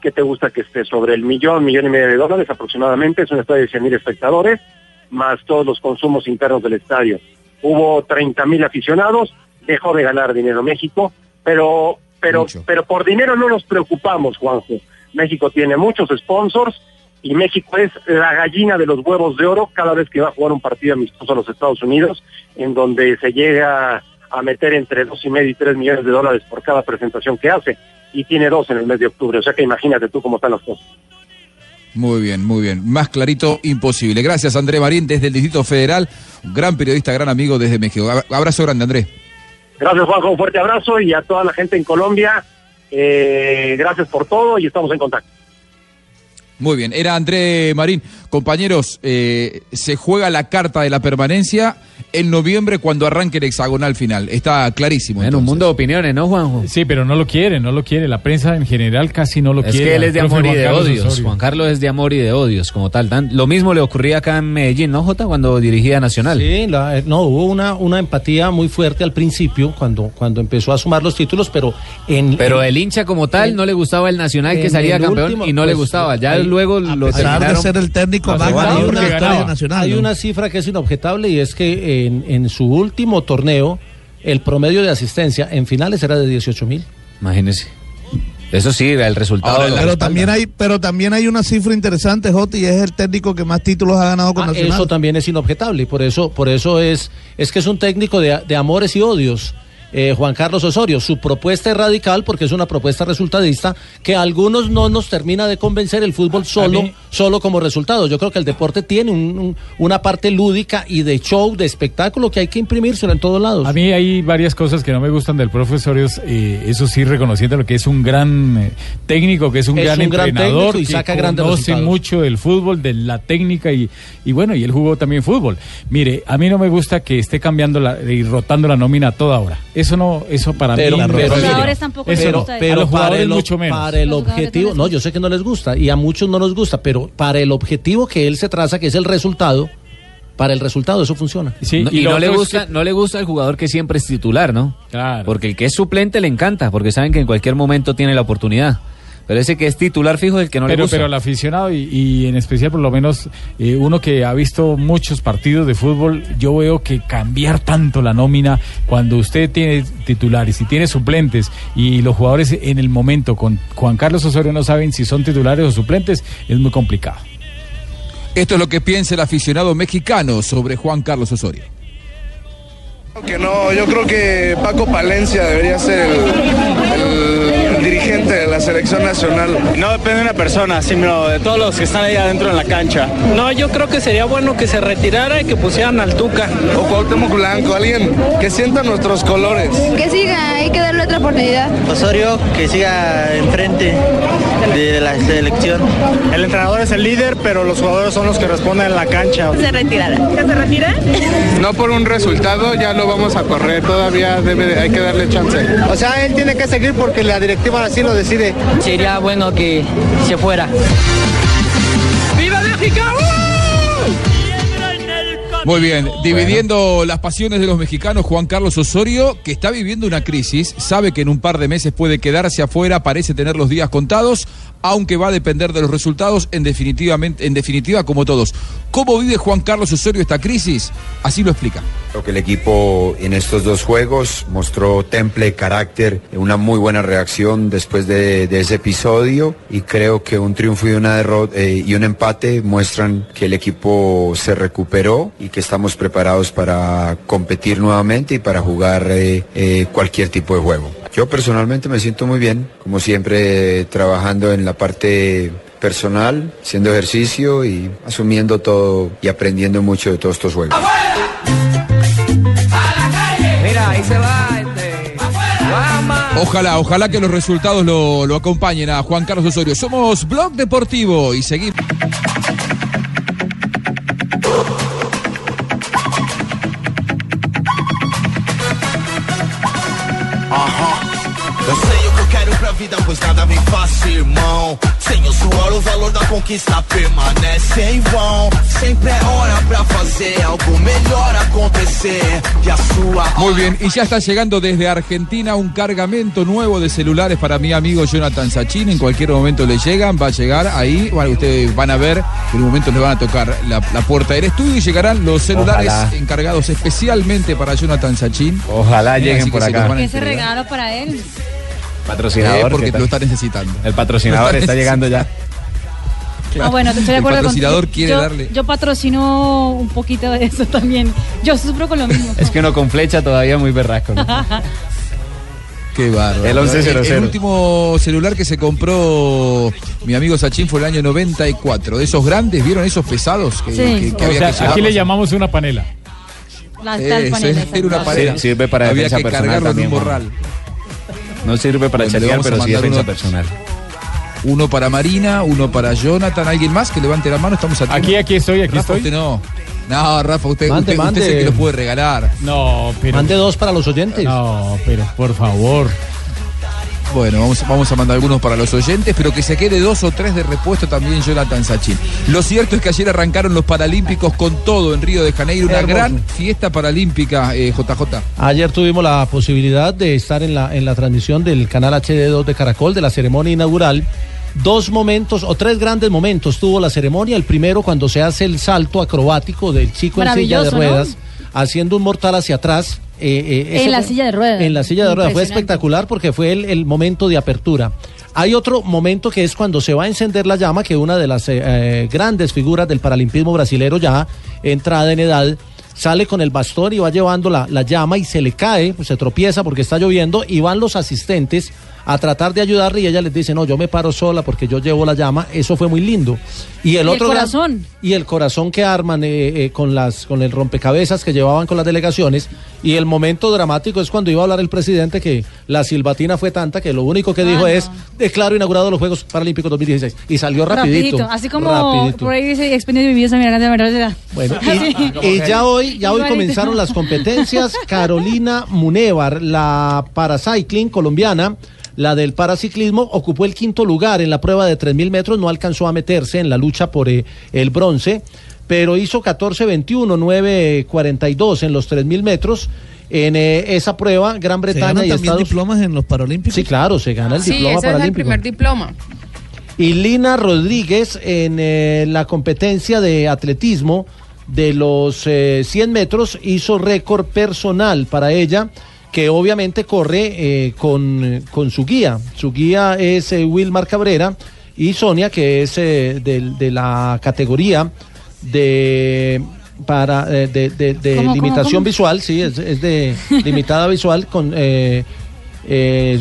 que te gusta que esté sobre el millón, millón y medio de dólares aproximadamente, es un estadio de 100 mil espectadores, más todos los consumos internos del estadio. Hubo 30 mil aficionados, dejó de ganar dinero México, pero, pero, pero por dinero no nos preocupamos, Juanjo. México tiene muchos sponsors y México es la gallina de los huevos de oro cada vez que va a jugar un partido amistoso a los Estados Unidos, en donde se llega a meter entre dos y medio y tres millones de dólares por cada presentación que hace y tiene dos en el mes de octubre, o sea que imagínate tú cómo están las cosas. Muy bien, muy bien. Más clarito, imposible. Gracias, André Marín, desde el Distrito Federal. Un gran periodista, gran amigo desde México. Ab- Abrazo grande, André. Gracias Juanjo, un fuerte abrazo y a toda la gente en Colombia, eh, gracias por todo y estamos en contacto. Muy bien, era André Marín. Compañeros, eh, se juega la carta de la permanencia en noviembre cuando arranque el hexagonal final. Está clarísimo. En un mundo de opiniones, ¿no, Juanjo? Sí, pero no lo quiere, no lo quiere. La prensa en general casi no lo Es quiere. que él es de amor y de Carlos odios. Osorio. Juan Carlos es de amor y de odios, como tal. Tan- lo mismo le ocurría acá en Medellín, ¿no, Jota? Cuando dirigía Nacional. Sí, la- eh, no, hubo una, una empatía muy fuerte al principio cuando, cuando empezó a sumar los títulos, pero en... Pero el hincha como tal no le gustaba el Nacional que salía campeón último, y no le pues, gustaba. Ya ahí- luego a lo pesar de ser el técnico Más una- nacional, Hay ¿no? una cifra que es inobjetable y es que en, en su último torneo el promedio de asistencia en finales era de 18 mil. Imagínese. Eso sí, el resultado. Ahora, pero respalda. también hay, pero también hay una cifra interesante, Joti, y es el técnico que más títulos ha ganado con Ah, Nacional. eso también es inobjetable y por eso, por eso es, es que es un técnico de, de amores y odios. Eh, Juan Carlos Osorio. Su propuesta es radical porque es una propuesta resultadista que a algunos no nos termina de convencer el fútbol solo, mí- solo como resultado. Yo creo que el deporte tiene un- un- una parte lúdica y de show, de espectáculo que hay que imprimírselo en todos lados. A mí hay varias cosas que no me gustan del profesor, eh, eso sí reconociendo lo que es un gran eh, técnico, que es un Es gran un gran entrenador, técnico y que saca grandes conoce resultados. mucho del fútbol, de la técnica y, y bueno, y él jugó también fútbol. Mire, a mí no me gusta que esté cambiando la, y rotando la nómina a toda hora. Eso no, eso para Pero- mí. pero- Los jugadores tampoco les eso gusta a pero los para jugadores el, mucho menos. para el objetivo, no yo sé que no les gusta y a muchos no les gusta, pero para el objetivo que él se traza, que es el resultado, para el resultado eso funciona. No- y no le gusta, no le gusta al jugador que siempre es titular, ¿no? Claro. Porque el que es suplente le encanta, porque saben que en cualquier momento tiene la oportunidad. Pero ese que es titular fijo es el que no le gusta. pero el aficionado y, y en especial por lo menos eh, uno que ha visto muchos partidos de fútbol, yo veo que cambiar tanto la nómina cuando usted tiene titulares y tiene suplentes y los jugadores en el momento con Juan Carlos Osorio no saben si son titulares o suplentes, es muy complicado. Esto es lo que piensa el aficionado mexicano sobre Juan Carlos Osorio. Que no, yo creo que Paco Palencia debería ser el, el dirigente de la selección nacional. No depende de una persona, sino de todos los que están ahí adentro en la cancha. No, yo creo que sería bueno que se retirara y que pusieran al Tuca. O Cuauhtémoc Blanco, alguien que sienta nuestros colores. Que siga, hay que darle otra oportunidad. Osorio, que siga enfrente de la selección. El entrenador es el líder, pero los jugadores son los que responden en la cancha. Se retirará. ¿Que se retira? No por un resultado ya lo vamos a correr, todavía debe de- hay que darle chance. O sea, él tiene que seguir porque la directiva así lo decide. Sería bueno que se fuera. ¡Viva México! Muy bien, dividiendo las pasiones de los mexicanos, Juan Carlos Osorio, que está viviendo una crisis, sabe que en un par de meses puede quedarse afuera, parece tener los días contados, aunque va a depender de los resultados, en, definitiva, como todos. ¿Cómo vive Juan Carlos Osorio esta crisis? Así lo explica. Creo que el equipo en estos dos juegos mostró temple, carácter, una muy buena reacción después de, de ese episodio y creo que un triunfo y una derrota eh, y un empate muestran que el equipo se recuperó y que estamos preparados para competir nuevamente y para jugar eh, eh, cualquier tipo de juego. Yo personalmente me siento muy bien, como siempre trabajando en la parte personal, haciendo ejercicio y asumiendo todo y aprendiendo mucho de todos estos juegos. Mira, ahí se va. Este. Ojalá, ojalá que los resultados lo, lo acompañen a Juan Carlos Osorio. Somos Blog Deportivo y seguimos. O valor da conquista permanece em vão. Sempre é hora pra fazer algo melhor acontecer. E a sua Muy bien, y ya está llegando desde Argentina un cargamento nuevo de celulares para mi amigo Jonathan Sachin. En cualquier momento le llegan, va a llegar ahí. Bueno, ustedes van a ver que en un momento les van a tocar la, la puerta del estudio y llegarán los celulares Ojalá. encargados especialmente para Jonathan Sachin. Ojalá lleguen por se acá. ¿Qué ese regalo para él? Patrocinador. Eh, porque lo está necesitando. El patrocinador está llegando ya. Ah, bueno, estoy de El acuerdo patrocinador contigo. quiere yo, darle- Yo patrocino un poquito de eso también. Yo sufro con lo *laughs* mismo. Es que uno con flecha todavía muy berraco. ¿no? *laughs* Qué bárbaro. El 1100. El, el último celular que se compró mi amigo Sachin fue el año 94. De esos grandes, ¿vieron esos pesados que, Sí. que- que O había sea, que aquí le llamamos una panela. La panela, era una panela. Sí, sirve para Había defensa que personal cargarlo también, en un Juan. morral. No sirve para Bueno, pero sí defensa uno- personal. Uno para Marina, uno para Jonathan. ¿Alguien más que levante la mano? Estamos aquí. Aquí, aquí estoy, aquí Rafa, estoy. usted no. No, Rafa, usted, Mande, usted, usted es el que lo puede regalar. No, pero. Mande dos para los oyentes. No, pero por favor. Bueno, vamos, vamos a mandar algunos para los oyentes, pero que se quede dos o tres de repuesto también Jonathan Sachin. Lo cierto es que ayer arrancaron los Paralímpicos con todo en Río de Janeiro, una Hermoso. gran fiesta paralímpica, eh, JJ. Ayer tuvimos la posibilidad de estar en la, en la transmisión del canal HD2 de Caracol de la ceremonia inaugural. Dos momentos o tres grandes momentos tuvo la ceremonia. El primero cuando se hace el salto acrobático del chico en silla de ruedas, haciendo un mortal hacia atrás. Eh, eh, En la fue- silla de ruedas. En la silla de ruedas. Fue espectacular porque fue el, el momento de apertura. Hay otro momento que es cuando se va a encender la llama, que una de las eh, grandes figuras del paralimpismo brasilero ya entrada en edad sale con el bastón y va llevando la, la llama y se le cae, pues se tropieza porque está lloviendo y van los asistentes a tratar de ayudarle y ella les dice, no, yo me paro sola porque yo llevo la llama, eso fue muy lindo. Y el Y el otro gran- corazón. y el corazón que arman eh, eh, con las con el rompecabezas que llevaban con las delegaciones y el momento dramático es cuando iba a hablar el presidente que la silbatina fue tanta que lo único que dijo es declaro inaugurado los Juegos Paralímpicos 2016 y salió rapidito, Así como rapidito. por ahí dice expendido vividos a mi grande verdad. Bueno, *laughs* y, y ya hoy, ya hoy comenzaron las competencias. *laughs* Carolina Munevar, la paracycling colombiana, la del paraciclismo, ocupó el quinto lugar en la prueba de 3.000 metros, no alcanzó a meterse en la lucha por eh, el bronce, pero hizo 14.21, 9.42 en los 3.000 metros. En eh, esa prueba, Gran ¿Se Bretaña ganan y también Estados diplomas en los Paralímpicos? Sí, claro, se gana el Sí, diploma ese es el paralímpico. primer diploma. Y Lina Rodríguez en eh, la competencia de atletismo de los eh, 100 metros hizo récord personal para ella, que obviamente corre eh, con, con su guía. Su guía es eh, Wilmar Cabrera y Sonia, que es eh, de, la categoría de para de, de- de ¿Cómo, cómo, limitación cómo? visual, sí, es, es de *laughs* limitada visual con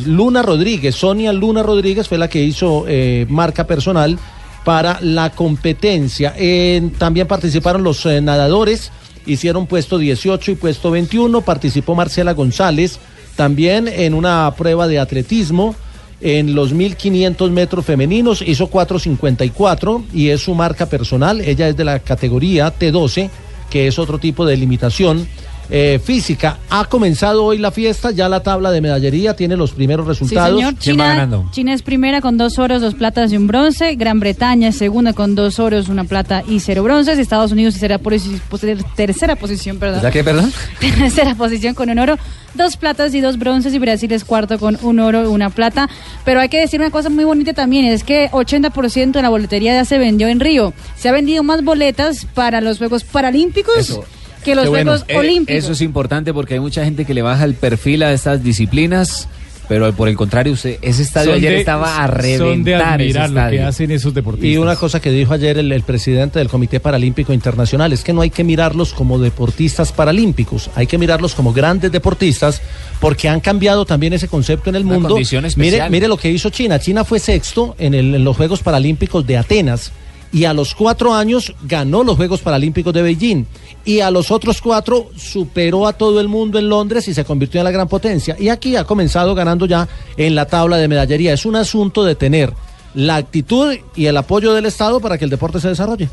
Luna Rodríguez, Sonia Luna Rodríguez fue la que hizo marca personal para la competencia. En- también participaron los nadadores, hicieron puesto 18 y puesto 21, participó Marcela González también en una prueba de atletismo. En los 1500 metros femeninos hizo 4.54 y es su marca personal. Ella es de la categoría T12, que es otro tipo de limitación eh, física. Ha comenzado hoy la fiesta, ya la tabla de medallería tiene los primeros Sí, resultados. señor. China, China es primera con dos oros, dos platas y un bronce. Gran Bretaña es segunda con dos oros, una plata y cero bronces. Estados Unidos tercera, posi- posi- tercera posición, perdón. ¿Ya qué, perdón? *laughs* Tercera posición con un oro, dos platas y dos bronces. Y Brasil es cuarto con un oro y una plata. Pero hay que decir una cosa muy bonita también: es que 80% de la boletería ya se vendió en Río. Se ha vendido más boletas para los Juegos Paralímpicos Eso. Que los bueno. Juegos Eh, Olímpicos. Eso es importante porque hay mucha gente que le baja el perfil a estas disciplinas, pero por el contrario, usted, ese estadio Son ayer de- estaba a son de reventar ese admirar lo que hacen esos deportistas. Y una cosa que dijo ayer el, el presidente del Comité Paralímpico Internacional es que no hay que mirarlos como deportistas paralímpicos, hay que mirarlos como grandes deportistas porque han cambiado también ese concepto en el Una mundo. condición Mire, mire lo que hizo China. China fue sexto en, el- en los Juegos Paralímpicos de Atenas y a los cuatro años ganó los Juegos Paralímpicos de Beijing. Y a los otros cuatro superó a todo el mundo en Londres y se convirtió en la gran potencia. Y aquí ha comenzado ganando ya en la tabla de medallería. Es un asunto de tener la actitud y el apoyo del Estado para que el deporte se desarrolle.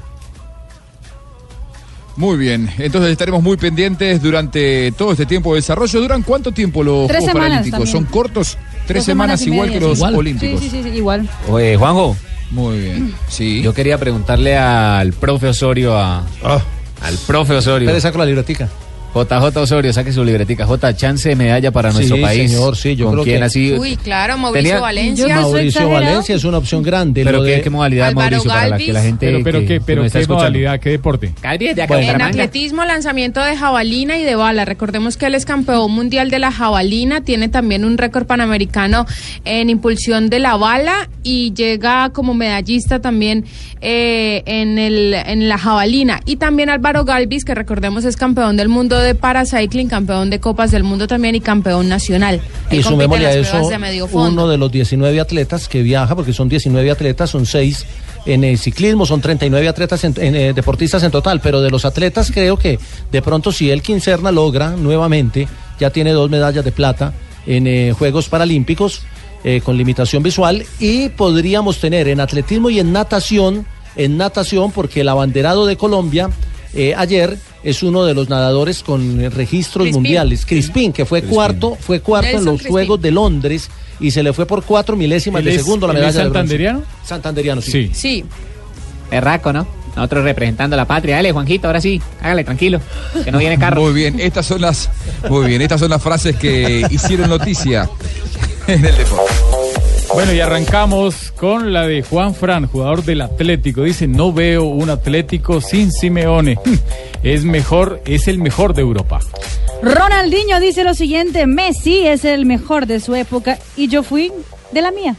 Muy bien, entonces estaremos muy pendientes durante todo este tiempo de desarrollo. ¿Duran cuánto tiempo los Tres Juegos Paralímpicos? también. ¿Son cortos? Tres Dos semanas, igual media, que los. Olímpicos. Sí, sí, sí, sí, igual. Oye, Juanjo. Muy bien. Sí. Yo quería preguntarle al profe Osorio, a, al profe Osorio. Le saco la libretica. JJ Osorio, saque su libretica. J, chance de medalla para Sí, nuestro país. señor, sí, yo ¿Con creo quién que- así? Uy, claro, Mauricio Tenía- Valencia. Mauricio Valencia es una opción grande. ¿Pero qué, de- qué modalidad, Álvaro Mauricio, para la que la Galvis. gente Pero, pero, que- ¿qué, que pero qué modalidad, qué deporte? En atletismo, lanzamiento de jabalina y de bala. Recordemos que él es campeón mundial de la jabalina, tiene también un récord panamericano en impulsión de la bala y llega como medallista también eh, en, el, en la jabalina. Y también Álvaro Galvis, que recordemos es campeón del mundo de paracycling, campeón de Copas del Mundo también y campeón nacional. Él Y sumémosle a eso de uno de los 19 atletas que viaja, porque son 19 atletas, son 6 en el ciclismo, son 39 atletas, en, en, eh, deportistas en total, pero de los atletas creo que de pronto si el Quincerna logra nuevamente, ya tiene dos medallas de plata en eh, Juegos Paralímpicos eh, con limitación visual y podríamos tener en atletismo y en natación, en natación, porque el abanderado de Colombia eh, ayer es uno de los nadadores con registros Crispín. mundiales, Crispín, que fue cuarto, fue cuarto en los Crispín. Juegos de Londres y se le fue por cuatro milésimas ¿Él de es- segundo la medalla es de bronce. santanderiano? Santanderiano, sí. Sí. Sí. Erraco, ¿no? Nosotros representando a la patria. Dale, Juanjito, ahora sí. Hágale, tranquilo. Que no viene carro. Muy bien, estas son las muy bien, estas son las frases que hicieron noticia en el deporte. Bueno, y arrancamos con la de Juan Fran, jugador del Atlético. Dice, no veo un Atlético sin Simeone. *laughs* Es mejor, es el mejor de Europa. Ronaldinho dice lo siguiente, Messi es el mejor de su época y yo fui de la mía.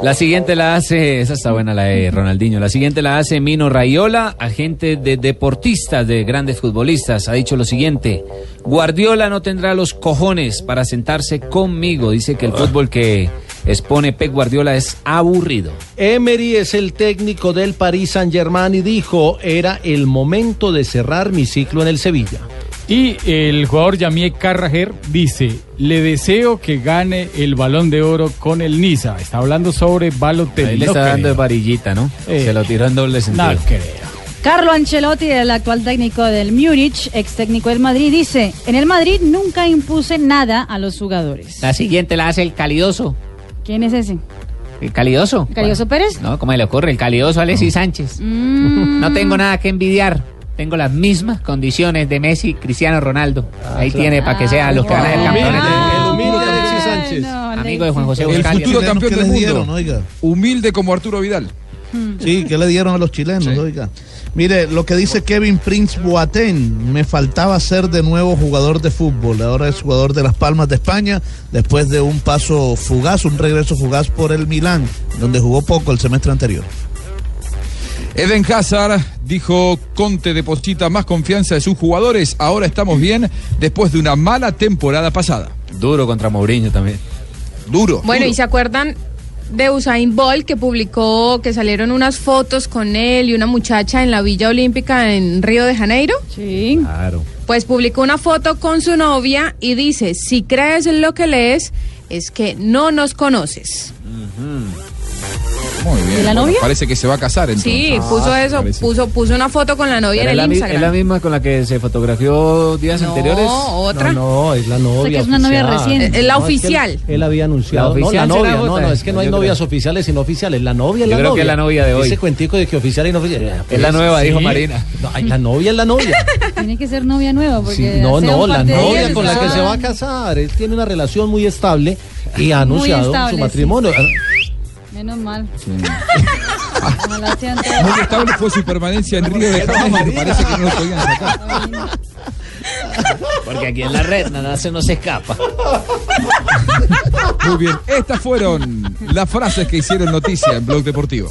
La siguiente la hace, esa está buena la de Ronaldinho, la siguiente la hace Mino Rayola, agente de deportistas, de grandes futbolistas. Ha dicho lo siguiente, Guardiola no tendrá los cojones para sentarse conmigo. Dice que el fútbol que expone Pep Guardiola es aburrido. Emery es el técnico del Paris Saint-Germain y dijo, era el momento de cerrar mi ciclo en el Sevilla. Y el jugador Yamie Carragher dice, le deseo que gane el balón de oro con el Niza. Está hablando sobre Balotelli. Ahí le No está dando creo. de varillita, ¿no? Eh, Se lo tiró en doble sentido. No creo. Carlo Ancelotti, el actual técnico del Múnich, ex técnico del Madrid, dice, en el Madrid nunca impuse nada a los jugadores. La siguiente la hace el calidoso. ¿Quién es ese? ¿El calidoso? ¿Carioso Pérez? No, ¿cómo le ocurre? El calidoso Alexis Sánchez. Mm. No tengo nada que envidiar. Tengo las mismas condiciones de Messi y Cristiano Ronaldo. Ahí claro. tiene para que sea los que van a ser campeones. El humilde Alexis Sánchez. Amigo de Juan José El Buscalia. futuro campeón ¿Qué del mundo. dieron, oiga? Humilde como Arturo Vidal. Sí, ¿qué le dieron a los chilenos? Oiga. Mire, lo que dice Kevin Prince Boateng, me faltaba ser de nuevo jugador de fútbol. Ahora es jugador de Las Palmas de España, después de un paso fugaz, un regreso fugaz por el Milán, donde jugó poco el semestre anterior. Eden Hazard dijo Conte deposita más confianza en sus jugadores. Ahora estamos bien después de una mala temporada pasada. Duro contra Mourinho también. Duro. Bueno, duro. ¿y se acuerdan de Usain Bolt que publicó que salieron unas fotos con él y una muchacha en la Villa Olímpica en Río de Janeiro? Sí. Claro. Pues publicó una foto con su novia y dice, si crees en lo que lees, es que no nos conoces. Muy bien. ¿Y la Bueno, novia? Parece que se va a casar entonces. Sí, puso eso, parece. puso, puso una foto con la novia en es, la, el Instagram. es la misma con la que se fotografió días No, anteriores. otra. No, no, es la novia. O sea, que es una novia reciente. Es la No, que oficial. él, él había anunciado. La oficial no, la novia. No, otra. no, es que no hay Yo creo. novias oficiales sino oficiales. La novia es Yo la creo novia. que es la novia de hoy. Ese cuentico de que oficial y no oficial. Es la nueva, dijo Marina. No, ay, la novia es la novia. *laughs* Tiene que ser novia nueva porque Sí, no, no, la novia con la que se va a casar. Él tiene una relación muy estable y ha anunciado su sí. matrimonio. Menos mal. Ojalá sean todos. Muy estable fue su permanencia en Río de Janeiro. Parece que no lo podían sacar. Porque aquí en la red nada se nos escapa. Muy bien. Estas fueron las frases que hicieron noticia en Blog Deportivo.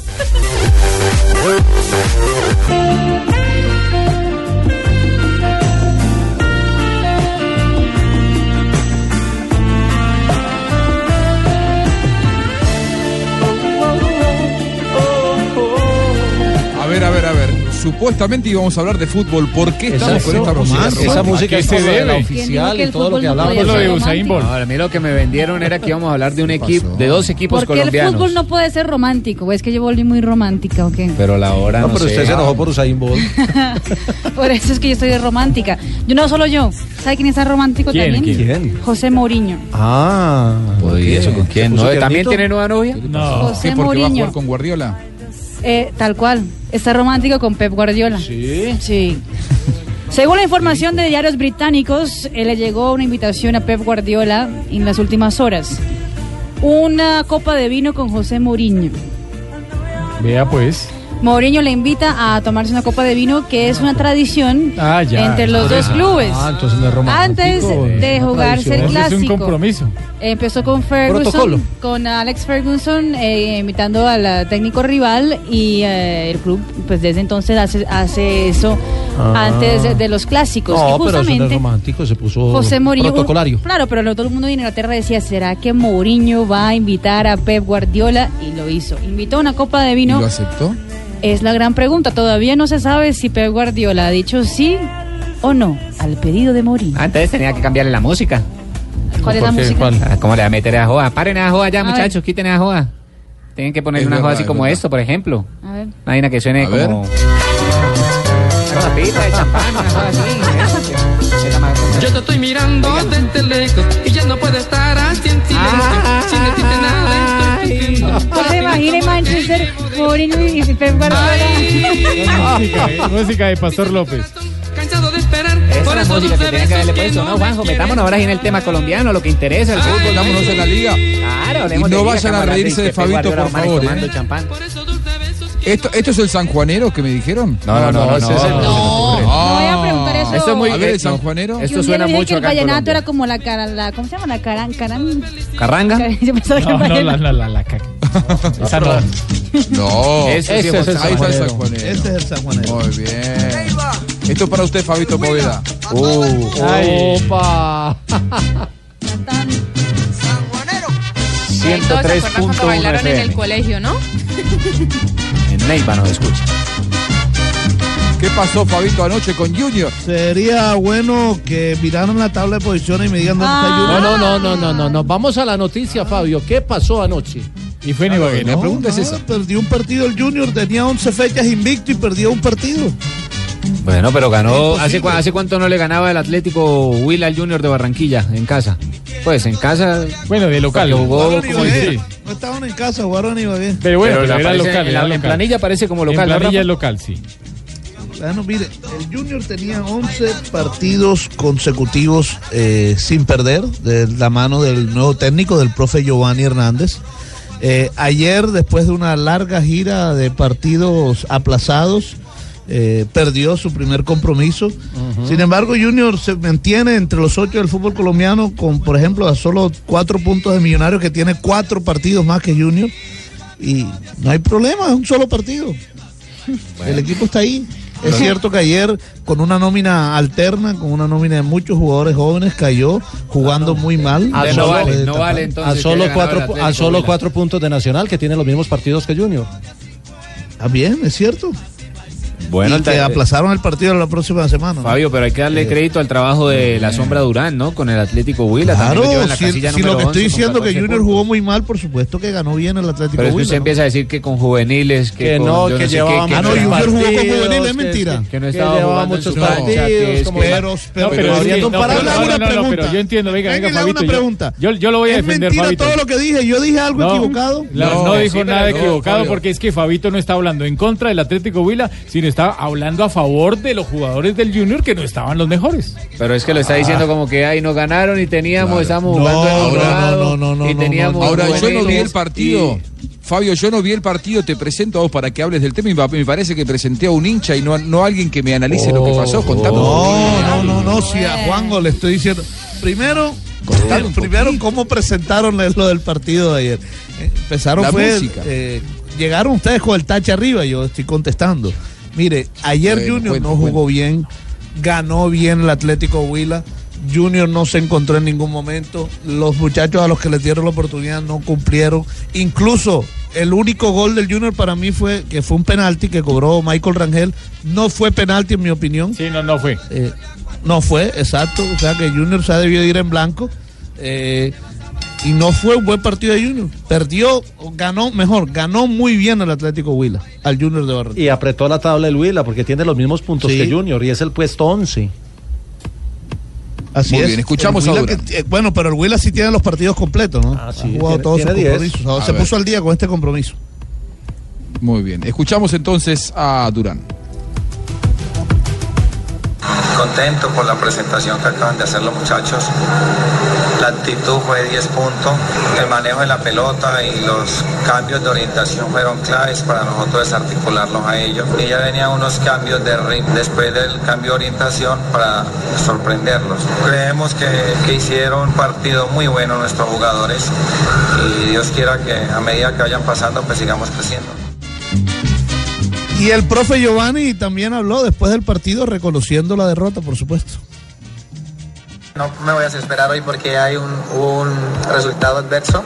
Supuestamente íbamos a hablar de fútbol. ¿Por qué estamos con esta música? Esa música ¿A qué es se por la oficial y todo lo que hablamos. Lo de Usain Bolt. A mí lo que me vendieron era que íbamos a hablar de un equipo, de dos equipos ¿Por qué el fútbol no puede ser romántico? ¿Es que yo volví muy romántica o qué? Pero la hora No, no, pero sé. usted se enojó por Usain Bolt. *laughs* Por eso es que yo estoy de romántica. Yo no solo yo. ¿Sabe quién está romántico ¿Quién? también? ¿Quién? José Mourinho. Ah. Pues, ¿y eso con quién? ¿Se puso ¿No? ¿También tiene nueva novia? No. José ¿Qué? ¿Porque va a Mourinho. jugar con Guardiola? Eh, tal cual. Está romántico con Pep Guardiola. Sí. Sí. Según la información de diarios británicos, eh, le llegó una invitación a Pep Guardiola en las últimas horas. Una copa de vino con José Mourinho. Vea pues. Mourinho le invita a tomarse una copa de vino, que es una tradición Ah, ya. entre los dos clubes. Ah, entonces no es romántico. Antes de jugarse el es un clásico. compromiso. Empezó con Ferguson, Protocolo. con Alex Ferguson, eh, invitando al técnico rival y eh, el club, pues desde entonces hace, hace eso Ah. antes de, de los clásicos. No, y pero eso no es justamente romántico, se puso José Mourinho, protocolario. claro, pero todo el mundo de Inglaterra decía, ¿será que Mourinho va a invitar a Pep Guardiola? Y lo hizo. Invitó una copa de ¿Y vino. lo aceptó? Es la gran pregunta. Todavía no se sabe si Pep Guardiola ha dicho sí o no al pedido de Mourinho. Antes tenía que cambiarle la música. ¿Cuál es la música? ¿Cuál? Ah, ¿Cómo le va a meter a joda? Paren a joda ya, A muchachos, ver. quiten a joda. Tienen que poner Es una joda verdad, así es como verdad. esto, por ejemplo. A ver. Una vaina que suene A ver. como. Una pita de champán, una joda así. Yo te estoy mirando desde lejos y ya no puedo estar así en silencio. Sin decirte nada ¿No se imagina en Manchester Mourinho y Pep Guardiola? Música, eh, música de Pastor López. Cansado de esperar. Esa es la música que tiene que ¿no, Juanjo? Metámonos ahora en el tema colombiano, lo que interesa, el fútbol. Vámonos en la liga. Claro, Y no de liga, vayan a reírse de Fabito, por favor, ¿eh? champán. ¿Esto, ¿Esto es el sanjuanero que me dijeron? No, no, no, no. no. No preguntar Ah. Eso. Esto es muy A ver, el eh, no, sanjuanero. Que Esto suena mucho que el vallenato Colombia. era como la cara, la, ¿cómo se llama? La caran, caran, ¿Carranga? *laughs* Yo pensaba que No, no, la, vallenato- la, la, ca- *laughs* Esa no. No, Ese sí Ese es el ahí está el sanjuanero. sanjuanero. Ese es el sanjuanero. Muy bien. Esto es para usted, Fabito Poveda. Uh, Ay. ¡Opa! Y ahí todos se acuerdan cuando 103.1 bailaron en el colegio, ¿no? *laughs* En Neiva nos escucha. ¿Qué pasó, Fabito, anoche con Junior? Sería bueno que miraran la tabla de posiciones y me digan dónde está No, Junior. no, no, no, no, no, no. Vamos a la noticia, Fabio. ¿Qué pasó anoche? Y fue en Ibagué. La pregunta es esa. Perdió un partido el Junior, tenía 11 fechas invicto y perdió un partido. Bueno, pero ganó. ¿hace, cua- ¿Hace cuánto no le ganaba el Atlético Will al Junior de Barranquilla en casa? Pues en casa. Bueno, de local. Jugó sí. No estaban en casa, jugaron en Ibagué. Pero bueno, pero, la era local. en, la, era en local. planilla aparece como local. En ¿no, planilla Rafa? es local, sí. Bueno, mire, el Junior tenía 11 partidos consecutivos eh, sin perder, de la mano del nuevo técnico, del profe Giovanni Hernández. Eh, ayer, después de una larga gira de partidos aplazados, eh, perdió su primer compromiso. Sin embargo, Junior se mantiene entre los ocho del fútbol colombiano con, por ejemplo, a solo cuatro puntos de Millonarios, que tiene cuatro partidos más que Junior. Y no hay problema, es un solo partido. El equipo está ahí. Es cierto que ayer con una nómina alterna, con una nómina de muchos jugadores jóvenes, cayó jugando muy mal. A no solo- vale, no vale A entonces. que solo, cuatro, a solo cuatro puntos de Nacional, que tiene los mismos partidos que Junior. Está bien, es cierto. Bueno, y que aplazaron el partido la próxima semana. ¿no? Fabio, pero hay que darle crédito al trabajo de la sombra Durán, ¿no? Con el Atlético Huila. Claro, lo en la si, lo que estoy 11 con diciendo que 14 Junior puntos. jugó muy mal, por supuesto que ganó bien el Atlético Pero es que Huila. usted empieza a decir que con juveniles, que, Que con no, que qué, llevaba que Ah, no, Junior jugó con juveniles, es mentira. que no estaba jugando muchos partidos, Pero, pero, No, pero no, no, una no, no, pregunta. pero yo entiendo, venga, Venga, venga, le hago Fabito, una yo- pregunta. yo- yo lo voy a Es defender, mentira Fabito. todo lo que dije. Yo dije algo No, equivocado. No, no, dijo nada no, equivocado porque es que Fabito no está hablando en contra del Atlético Huila, sino está hablando a favor de los jugadores del Junior que no estaban los mejores. Pero es que lo está diciendo como que ay, nos ganaron y teníamos, estábamos No, jugando en otro ahora no, lado no, no, y no, teníamos no. Ahora, yo no vi el partido. Fabio, yo no vi el partido, te presento a vos para que hables del tema y me parece que presenté a un hincha y no, no a alguien que me analice lo que pasó. Contame. No, no, no, no, si a Juanjo le estoy diciendo. Primero, primero cómo presentaron lo del partido de ayer. Eh, Empezaron La fue, música. eh, llegaron ustedes con el tache arriba, yo estoy contestando. Mire, ayer Junior no jugó bien, ganó bien el Atlético Huila. Junior no se encontró en ningún momento. Los muchachos a los que les dieron la oportunidad no cumplieron. Incluso el único gol del Junior para mí fue que fue un penalti que cobró Michael Rangel. No fue penalti en mi opinión. Sí, no, no fue. Eh, no fue, exacto. O sea que Junior se ha debido ir en blanco. eh, y no fue un buen partido de Junior. Perdió, o ganó, mejor, ganó muy bien el Atlético Huila, al Junior de Barranquilla. Y apretó la tabla el Huila porque tiene los mismos puntos Sí. que Junior y es el puesto 11. Así Muy es. bien, escuchamos El Huila a Durán. que- eh, bueno, pero el Huila sí tiene los partidos completos, ¿no? Ah, sí, ha jugado todos sus tiene 10. compromisos. Ahora A se ver. puso al día con este compromiso. Muy bien. Escuchamos entonces a Durán. Contento por la presentación que acaban de hacer los muchachos. La actitud fue 10 puntos. El manejo de la pelota y los cambios de orientación fueron claves para nosotros desarticularlos a ellos. Y ya venían unos cambios de ritmo después del cambio de orientación para sorprenderlos. Creemos que, que hicieron un partido muy bueno nuestros jugadores y Dios quiera que a medida que vayan pasando pues sigamos creciendo. Y el profe Giovanni también habló después del partido reconociendo la derrota, por supuesto. No me voy a desesperar hoy porque hay un, resultado adverso.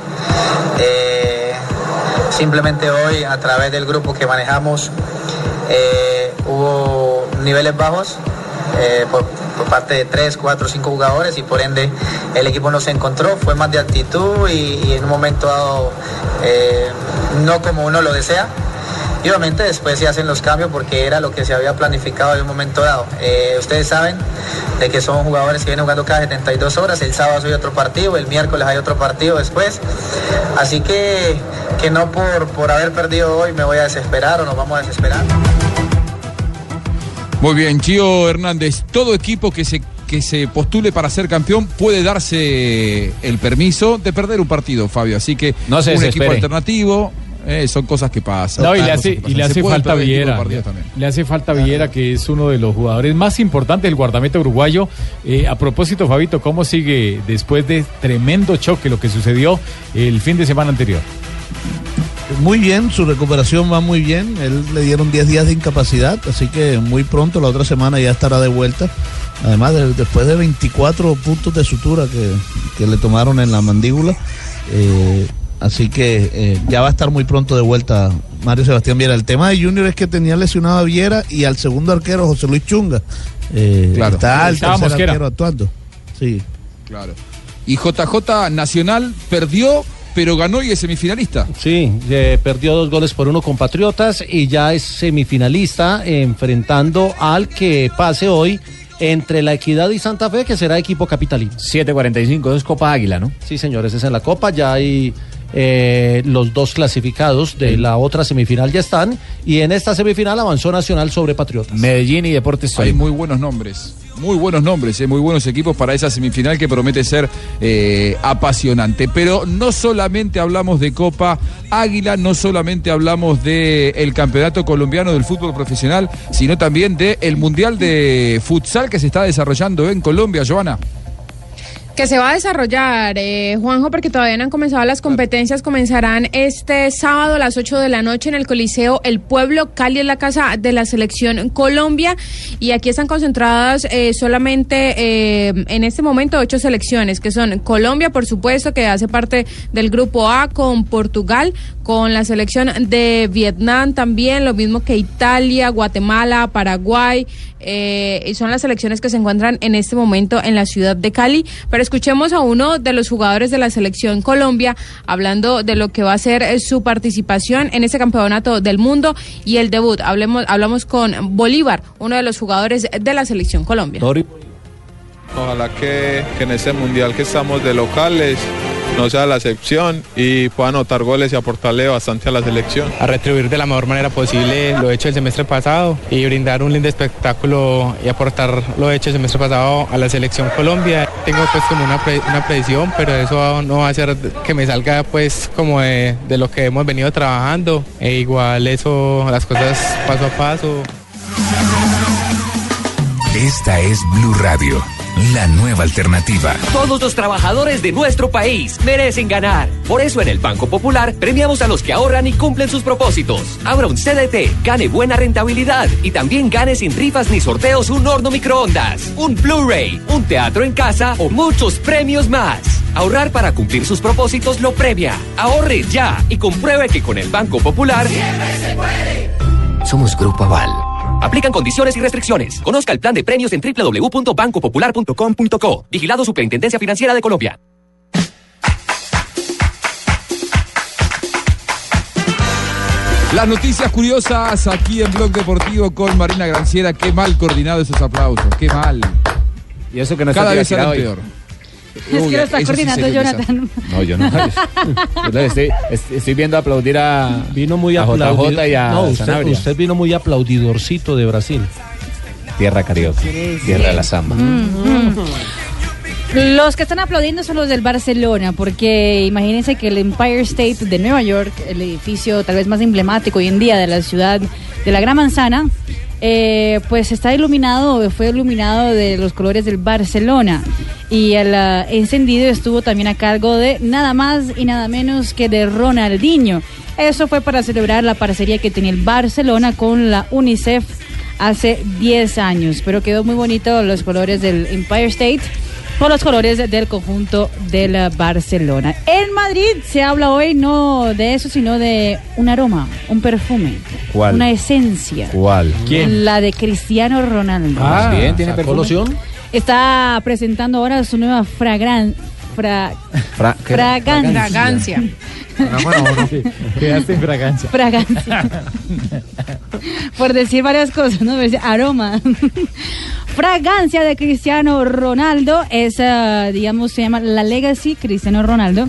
Eh, simplemente hoy, a través del grupo que manejamos, eh, hubo niveles bajos eh, por, parte de 3, 4, 5 jugadores y por ende el equipo no se encontró. Fue más de actitud y, y en un momento dado no como uno lo desea. Y obviamente después se hacen los cambios porque era lo que se había planificado en un momento dado. Eh, ustedes saben de que son jugadores que vienen jugando cada 72 horas. El sábado hay otro partido, el miércoles hay otro partido después. Así que, que no por, por haber perdido hoy me voy a desesperar o nos vamos a desesperar. Muy bien, Chio Hernández. Todo equipo que se, que se postule para ser campeón puede darse el permiso de perder un partido, Fabio. Así que No un equipo alternativo. Eh, son cosas que pasan. No, y le hace, y le falta Viera. Le hace falta Viera, que es uno de los jugadores más importantes del guardameta uruguayo. Eh, a propósito, Fabito, ¿cómo sigue después de tremendo choque lo que sucedió el fin de semana anterior? Muy bien, su recuperación va muy bien. Él le dieron 10 días de incapacidad, así que muy pronto, la otra semana, ya estará de vuelta. Además, de- después de 24 puntos de sutura que, que le tomaron en la mandíbula. eh, así que eh, ya va a estar muy pronto de vuelta Mario Sebastián Viera. El tema de Junior es que tenía lesionado a Viera y al segundo arquero, José Luis Chunga. Eh, Claro. Está el tercer Mosquera. arquero actuando. Sí. Claro. Y JJ Nacional perdió, pero ganó y es semifinalista. Sí, eh, perdió dos goles por uno con Patriotas y ya es semifinalista enfrentando al que pase hoy entre la Equidad y Santa Fe, que será equipo capitalino. 7.45, es Copa Águila, ¿no? Sí, señores, es en la Copa, ya hay eh, los dos clasificados de la otra semifinal ya están y en esta semifinal avanzó Nacional sobre Patriotas. Medellín y Deportes Hay muy buenos nombres. Muy buenos nombres, eh, muy buenos equipos para esa semifinal que promete ser eh, apasionante. Pero no solamente hablamos de Copa Águila, no solamente hablamos del el campeonato colombiano del fútbol profesional, sino también del Mundial de Futsal que se está desarrollando en Colombia, Joana. Que se va a desarrollar, eh, Juanjo, porque todavía no han comenzado las competencias. Comenzarán este sábado a las 8 de la noche en el Coliseo El Pueblo. Cali es la casa de la selección Colombia. Y aquí están concentradas eh, solamente eh, en este momento ocho selecciones, que son Colombia, por supuesto, que hace parte del grupo A, con Portugal, con la selección de Vietnam también, lo mismo que Italia, Guatemala, Paraguay. Eh, y son las selecciones que se encuentran en este momento en la ciudad de Cali. Pero escuchemos a uno de los jugadores de la selección Colombia hablando de lo que va a ser eh, su participación en este campeonato del mundo y el debut. Hablemos, hablamos con Bolívar, uno de los jugadores de la selección Colombia. Ojalá que, que en este mundial que estamos de locales no sea la excepción y pueda anotar goles y aportarle bastante a la selección. a retribuir de la mejor manera posible lo hecho el semestre pasado y brindar un lindo espectáculo y aportar lo hecho el semestre pasado a la selección Colombia. Tengo pues como una, pre- una predicción, pero eso no va a hacer que me salga pues como de, de lo que hemos venido trabajando. E igual eso, las cosas paso a paso. Esta es Blue Radio, la nueva alternativa. Todos los trabajadores de nuestro país merecen ganar. Por eso en el Banco Popular premiamos a los que ahorran y cumplen sus propósitos. Abra un CDT, gane buena rentabilidad y también gane sin rifas ni sorteos un horno microondas, un Blu-ray, un teatro en casa o muchos premios más. Ahorrar para cumplir sus propósitos lo premia. Ahorre ya y compruebe que con el Banco Popular somos Grupo Aval. Aplican condiciones y restricciones. Conozca el plan de premios en www.bancopopular.com.co. Vigilado Superintendencia Financiera de Colombia. Las noticias curiosas aquí en Blog Deportivo con Marina Granciera. Qué mal coordinado esos aplausos, qué mal. Y eso que no Cada vez hoy. peor. Es que lo está sí coordinando Jonathan. No, yo no. *laughs* Yo le estoy, est- estoy viendo aplaudir a, Vino muy a aplaudido. JJ y a no, usted, usted vino muy aplaudidorcito de Brasil. Tierra carioca, tierra de la samba. Mm. Los que están aplaudiendo son los del Barcelona, porque imagínense que el Empire State de Nueva York, el edificio tal vez más emblemático hoy en día de la ciudad de la Gran Manzana, eh, pues está iluminado, fue iluminado de los colores del Barcelona. Y el ah, encendido estuvo también a cargo de nada más y nada menos que de Ronaldinho. Eso fue para celebrar la parcería que tenía el Barcelona con la UNICEF hace 10 años. Pero quedó muy bonito los colores del Empire State con los colores del conjunto del Barcelona. En Madrid se habla hoy no de eso, sino de un aroma, un perfume, ¿Cuál? una esencia. ¿Cuál? La de Cristiano Ronaldo. Ah, bien, tiene ¿sacó perfume. Está presentando ahora su nueva fragran fra- fragancia. Fragancia. Quedaste en fragancia. Fragancia. *laughs* Por decir varias cosas, ¿no? Aroma. Fragancia de Cristiano Ronaldo es, ah, digamos, se llama la Legacy Cristiano Ronaldo.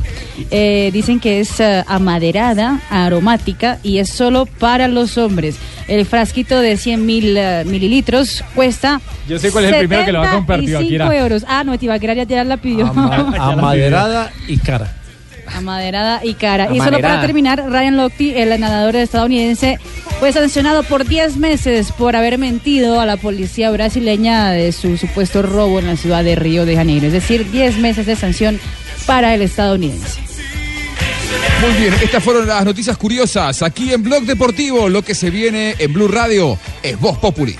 Eh, dicen que es ah, amaderada, aromática y es solo para los hombres. El frasquito de 100 mil mililitros cuesta. Yo sé cuál es el primero que lo va a comprar, 75 Tibaquirá. euros. Ah, no, Tibaquira ya, *laughs* ya la pidió. Ama- amaderada y cara. Amaderada y cara. Y solo para terminar, Ryan Lochte, el nadador estadounidense, fue sancionado por 10 meses por haber mentido a la policía brasileña de su supuesto robo en la ciudad de Río de Janeiro. Es decir, 10 meses de sanción para el estadounidense. Muy bien, estas fueron las noticias curiosas aquí en Blog Deportivo. Lo que se viene en Blue Radio es Voz Populi.